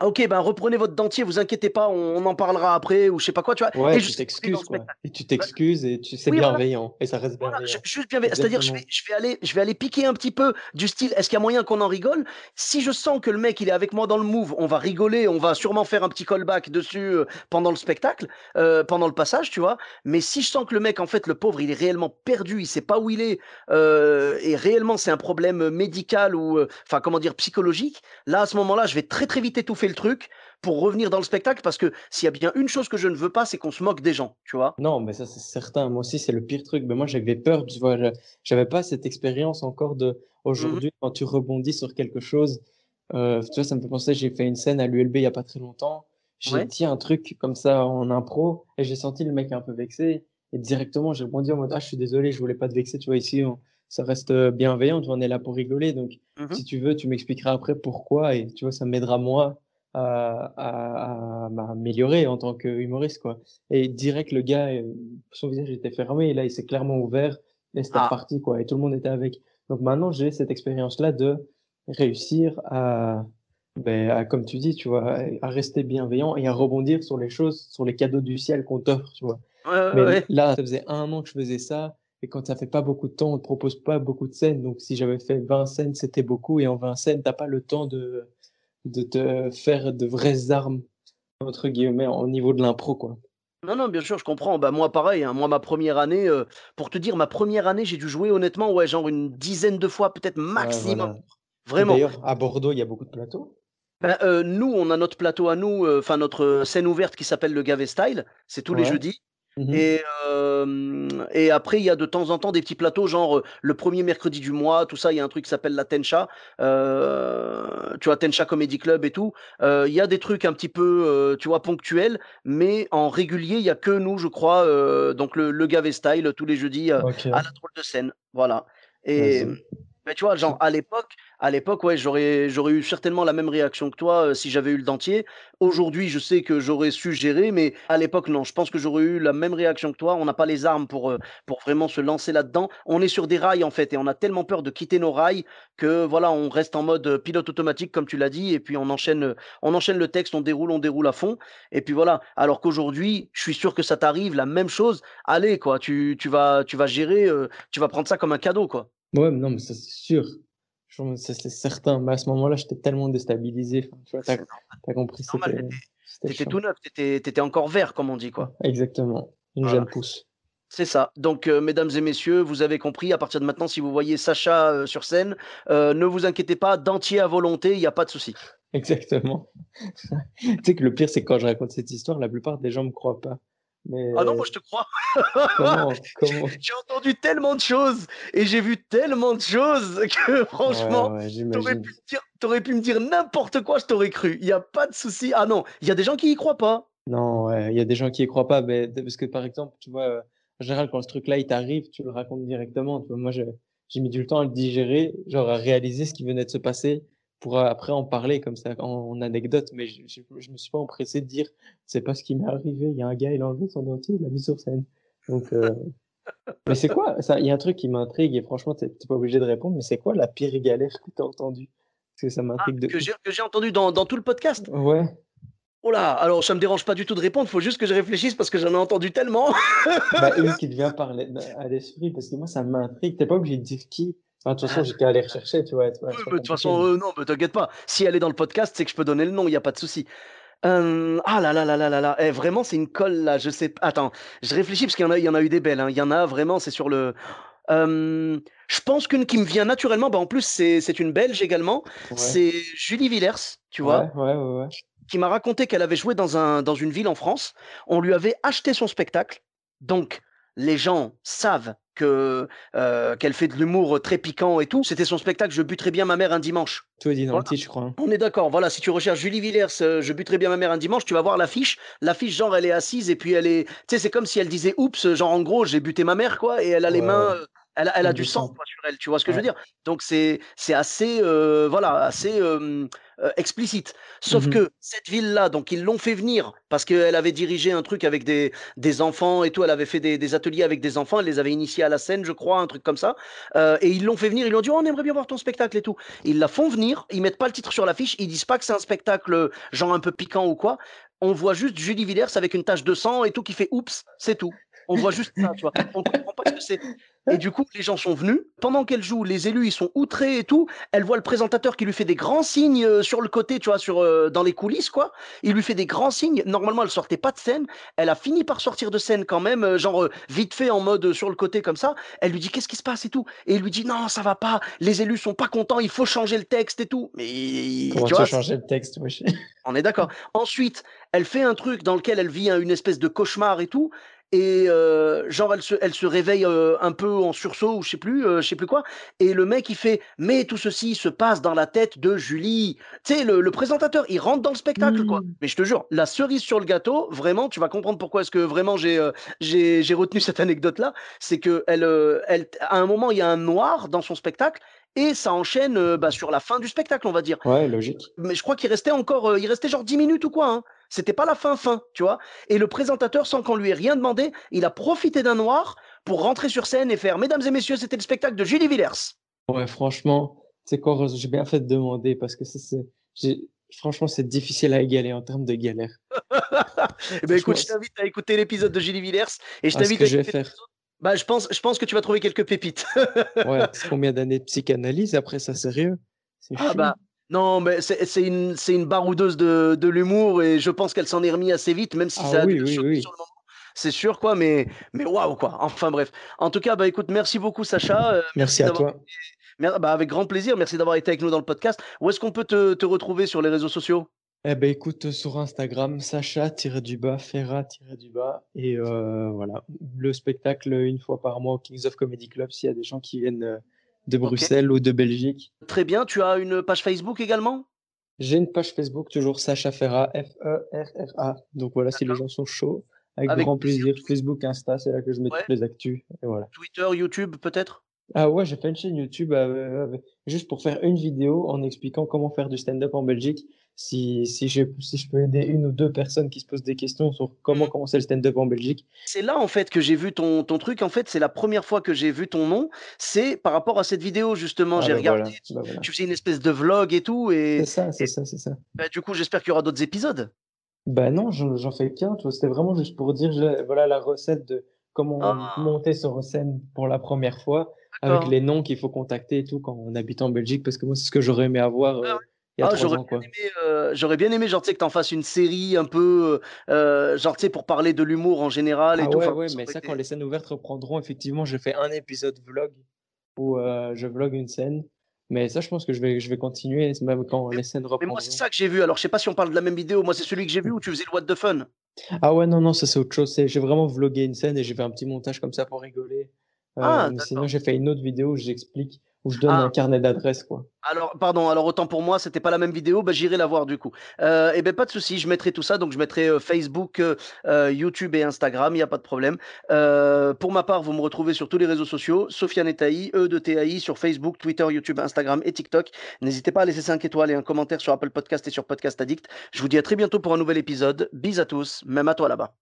Ok, ben reprenez votre dentier, vous inquiétez pas, on, en parlera après ou je sais pas quoi, tu vois. Ouais, et tu t'excuses. Et tu t'excuses et tu c'est bienveillant et ça reste bienveillant. juste bienveillant, c'est-à-dire je vais, je vais aller je vais aller piquer un petit peu du style est-ce qu'il y a moyen qu'on en rigole? Si je sens que le mec il est avec moi dans le move, on va rigoler, on va sûrement faire un petit callback dessus euh, pendant le spectacle, euh, pendant le passage, tu vois. Mais si je sens que le mec en fait le pauvre, il est réellement perdu, il sait pas où il est euh, et réellement c'est un problème médical ou enfin comment dire psychologique, là à ce moment-là, je vais très très vite étouffer le truc pour revenir dans le spectacle parce que s'il y a bien une chose que je ne veux pas, c'est qu'on se moque des gens, tu vois. Non, mais ça c'est certain. Moi aussi, c'est le pire truc. Mais moi, j'avais peur, tu vois. J'avais pas cette expérience encore de aujourd'hui mmh quand tu rebondis sur quelque chose. Euh, tu vois, ça me fait penser. J'ai fait une scène à l'ULB il y a pas très longtemps. J'ai dit un truc comme ça en impro et j'ai senti le mec un peu vexé et directement j'ai rebondi en mode ah je suis désolé, je voulais pas te vexer. Tu vois ici. ça reste bienveillant, tu vois, on est là pour rigoler. Donc, mmh si tu veux, tu m'expliqueras après pourquoi et tu vois, ça m'aidera moi à, m'améliorer en tant que humoriste quoi. Et direct le gars euh, son visage était fermé et là il s'est clairement ouvert et c'était ah. parti quoi et tout le monde était avec. Donc maintenant j'ai cette expérience là de réussir à, ben, à, comme tu dis tu vois à rester bienveillant et à rebondir sur les choses sur les cadeaux du ciel qu'on t'offre tu vois. Mais là ça faisait un an que je faisais ça et quand ça fait pas beaucoup de temps on te propose pas beaucoup de scènes. Donc si j'avais fait 20 scènes c'était beaucoup et en 20 scènes t'as pas le temps de de te faire de vraies armes, entre guillemets, au niveau de l'impro, quoi. Non, non, bien sûr, je comprends. Bah, moi, pareil, hein. moi, ma première année, euh, pour te dire, ma première année, j'ai dû jouer honnêtement, ouais, genre une dizaine de fois, peut-être maximum. Vraiment. D'ailleurs, à Bordeaux, il y a beaucoup de plateaux. Ben, euh, nous, on a notre plateau à nous, euh, enfin notre scène ouverte qui s'appelle le Gavé Style. C'est tous les jeudis. Mmh et, et après, il y a de temps en temps des petits plateaux, genre le premier mercredi du mois, tout ça. Il y a un truc qui s'appelle la Tencha, tu vois, Tencha Comedy Club et tout. Il y a des trucs un petit peu, tu vois, ponctuels, mais en régulier, il y a que nous, je crois, donc le, le Gavé Style tous les jeudis à la drôle de scène. Voilà. Et mais tu vois, genre à l'époque, à l'époque, ouais, j'aurais, j'aurais eu certainement la même réaction que toi euh, si j'avais eu le dentier. Aujourd'hui, je sais que j'aurais su gérer, mais à l'époque, non. Je pense que j'aurais eu la même réaction que toi. On n'a pas les armes pour, euh, pour vraiment se lancer là-dedans. On est sur des rails, en fait, et on a tellement peur de quitter nos rails que, voilà, on reste en mode euh, pilote automatique, comme tu l'as dit, et puis on enchaîne, on enchaîne le texte, on déroule, on déroule à fond. Et puis voilà. Alors qu'aujourd'hui, je suis sûr que ça t'arrive, la même chose. Allez, quoi, tu, tu, vas, tu vas gérer, tu vas prendre ça comme un cadeau, quoi. Ouais, non, mais c'est sûr c'est certain. Mais à ce moment-là, j'étais tellement déstabilisé. tu vois, as, compris. C'était tout neuf. T'étais étais encore vert, comme on dit, quoi. Exactement. Une jeune pousse. C'est ça. Donc, euh, mesdames et messieurs, vous avez compris. À partir de maintenant, si vous voyez Sacha euh, sur scène, euh, ne vous inquiétez pas, dentier à volonté, il n'y a pas de souci. Exactement. tu sais que le pire, c'est que quand je raconte cette histoire, la plupart des gens ne me croient pas. Ah non, moi je te crois. J'ai entendu tellement de choses et j'ai vu tellement de choses que franchement, tu aurais pu, me dire n'importe quoi, je t'aurais cru. Il n'y a pas de souci. Ah non, il y a des gens qui y croient pas. Non, il y a des gens qui y croient pas. Mais, parce que par exemple, tu vois, euh, en général, quand ce truc-là il t'arrive, tu le racontes directement. moi, j'ai mis du temps à le digérer, genre à réaliser ce qui venait de se passer pour après en parler comme ça en, anecdote, mais je, je, me suis pas empressé de dire c'est pas ce qui m'est arrivé. Il y a un gars, il a enlevé son dentier, il l'a mis sur scène. Donc, euh... mais c'est quoi? Ça Il y a un truc qui m'intrigue et franchement, t'es pas obligé de répondre, mais c'est quoi la pire galère que t'as entendu Parce que ça m'intrigue ah, Que j'ai entendu dans, dans tout le podcast? Ouais. Oh là, alors ça me dérange pas du tout de répondre, faut juste que je réfléchisse parce que j'en ai entendu tellement. Bah, une qui te vient parler à l'esprit, parce que moi, ça m'intrigue. T'es pas obligé de dire qui. Enfin, de toute façon, j'étais allé rechercher, tu vois. Ouais, de toute façon, euh, non, mais t'inquiète pas. Si elle est dans le podcast, c'est que je peux donner le nom, il n'y a pas de souci. Euh, ah là là là là là là, eh, vraiment, c'est une colle là. Je sais. Attends, je réfléchis parce qu'il y en a, il y en a eu des belles. hein. Il y en a vraiment, c'est sur le. Euh, je pense qu'une qui me vient naturellement, bah en plus c'est c'est une Belge également, Ouais. c'est Julie Villers, tu vois, ouais, ouais. qui m'a raconté qu'elle avait joué dans un dans une ville en France. On lui avait acheté son spectacle, donc les gens savent que euh, qu'elle fait de l'humour très piquant et tout. C'était son spectacle Je buterai bien ma mère un dimanche. Tout est dit dans Voilà. le titre, je crois. hein. On est d'accord. Voilà, si tu recherches Julie Villers, euh, je buterai bien ma mère un dimanche, tu vas voir l'affiche. L'affiche, genre, elle est assise et puis elle est. Tu sais, c'est comme si elle disait oups, genre en gros, j'ai buté ma mère, quoi, et elle a les mains. Elle a, elle a Avec du sang sang. quoi, sur elle, tu vois ce que je veux dire? Donc c'est c'est assez euh, voilà assez euh, euh, explicite. Sauf Mhm. que cette ville-là, donc ils l'ont fait venir parce qu'elle avait dirigé un truc avec des, des enfants et tout. Elle avait fait des, des ateliers avec des enfants. Elle les avait initiés à la scène, je crois, un truc comme ça. Euh, et ils l'ont fait venir. Ils lui ont dit oh, on aimerait bien voir ton spectacle et tout. Ils la font venir. Ils mettent pas le titre sur l'affiche. Ils disent pas que c'est un spectacle genre un peu piquant ou quoi. On voit juste Julie Villers avec une tache de sang et tout qui fait oups, c'est tout. On voit juste ça, tu vois. On comprend pas ce que c'est. Et du coup, les gens sont venus. Pendant qu'elle joue, les élus, ils sont outrés et tout. Elle voit le présentateur qui lui fait des grands signes euh, sur le côté, tu vois, sur, euh, dans les coulisses, quoi. Il lui fait des grands signes. Normalement, elle sortait pas de scène. Elle a fini par sortir de scène quand même, euh, genre euh, vite fait en mode euh, sur le côté comme ça. Elle lui dit qu'est-ce qui se passe et tout? Et il lui dit non, ça va pas. Les élus sont pas contents. Il faut changer le texte et tout. Mais Comment tu vois, changé le texte, on est d'accord. Ensuite, elle fait un truc dans lequel elle vit un- une espèce de cauchemar et tout. Et euh, genre, elle se, elle se réveille euh, un peu en sursaut ou je sais plus, euh, je sais plus quoi. Et le mec, il fait, mais tout ceci se passe dans la tête de Julie. Tu sais, le, le présentateur, il rentre dans le spectacle, quoi. Mm. Mais je te jure, la cerise sur le gâteau, vraiment, tu vas comprendre pourquoi est-ce que vraiment j'ai j'ai retenu cette anecdote-là. C'est que elle, elle, à un moment, il y a un noir dans son spectacle et ça enchaîne bah, sur la fin du spectacle, on va dire Ouais, logique. mais je crois qu'il restait encore, euh, il restait genre 10 minutes ou quoi. Hein. C'était pas la fin fin, tu vois. Et le présentateur, sans qu'on lui ait rien demandé, il a profité d'un noir pour rentrer sur scène et faire Mesdames et messieurs, c'était le spectacle de Julie Villers. Ouais, franchement, c'est quoi, j'ai bien fait de demander parce que c'est, franchement, c'est difficile à égaler en termes de galère. Eh ben écoute, je t'invite à écouter l'épisode de Julie Villers et je Ah, t'invite à je vais faire. Bah, je pense, je pense que tu vas trouver quelques pépites. Ouais, combien d'années de psychanalyse après ça, sérieux? Ah bah, non, mais c'est une, une baroudeuse de, de l'humour et je pense qu'elle s'en est remis assez vite, même si Ah ça a oui, sur le moment. C'est sûr, quoi, mais, mais waouh, quoi. Enfin, bref. En tout cas, bah écoute, merci beaucoup, Sacha. Euh, Merci à toi. Bah, avec grand plaisir, merci d'avoir été avec nous dans le podcast. Où est-ce qu'on peut te, te retrouver sur les réseaux sociaux? Eh ben, écoute, sur Instagram, Sacha-du-bas, Ferra-du-bas. Et euh, voilà, le spectacle une fois par mois au Kings of Comedy Club s'il y a des gens qui viennent euh, de Bruxelles ou de Belgique. très bien. Tu as une page Facebook également? J'ai une page Facebook, toujours Sacha Ferra, F-E-R-R-A. Donc voilà, si les gens sont chauds, avec Avec grand plaisir. Facebook, Insta, c'est là que je mets Ouais. toutes les actus. Et voilà. Twitter, YouTube, peut-être? Ah ouais, j'ai fait une chaîne YouTube euh, avec- juste pour faire une vidéo en expliquant comment faire du stand-up en Belgique. Si, si, je, si je peux aider une ou deux personnes qui se posent des questions sur comment Mhm. commencer le stand-up en Belgique. C'est là, en fait, que j'ai vu ton, ton truc. En fait, c'est la première fois que j'ai vu ton nom. C'est par rapport à cette vidéo, justement. Ah J'ai bah regardé, voilà, bah voilà. tu faisais une espèce de vlog et tout. C'est Et, ça, c'est ça, c'est ça. bah, du coup, j'espère qu'il y aura d'autres épisodes. Bah non, j'en fais qu'un, tu. C'était vraiment juste pour dire, voilà la recette de comment Ah, monter sur scène pour la première fois, avec les noms qu'il faut contacter et tout quand on habite en Belgique, parce que moi, c'est ce que j'aurais aimé avoir Ah euh, ouais. Ah, j'aurais bien euh, j'aurais bien aimé, genre, tu sais, que t'en fasses une série un peu, euh, genre, tu sais, pour parler de l'humour en général et Ah tout. ouais, Enfin, ouais, mais ça, été. quand les scènes ouvertes reprendront, effectivement, je fais un épisode vlog où euh, je vlog une scène. Mais ça, je pense que je vais, je vais continuer, même quand Mais, les scènes mais moi, c'est reprendront. ça que j'ai vu. Alors, je sais pas si on parle de la même vidéo. Moi, c'est celui que j'ai vu où tu faisais le What the Fun. Ah ouais, non, non, ça c'est autre chose. J'ai vraiment vlogué une scène et j'ai fait un petit montage comme ça pour rigoler. Euh, Ah, mais sinon, j'ai fait une autre vidéo où j'explique, où je donne un Ah, carnet d'adresses, quoi. alors, pardon, alors autant pour moi, c'était pas la même vidéo, bah, j'irai la voir du coup. Euh, et ben pas de souci, je mettrai tout ça, donc je mettrai euh, Facebook, euh, YouTube et Instagram, il n'y a pas de problème. Pour ma part, vous me retrouvez sur tous les réseaux sociaux, Sofiane et Taï, E de TAI, sur Facebook, Twitter, YouTube, Instagram et TikTok. N'hésitez pas à laisser 5 étoiles et un commentaire sur Apple Podcast et sur Podcast Addict. Je vous dis à très bientôt pour un nouvel épisode. Bis à tous, même à toi là-bas.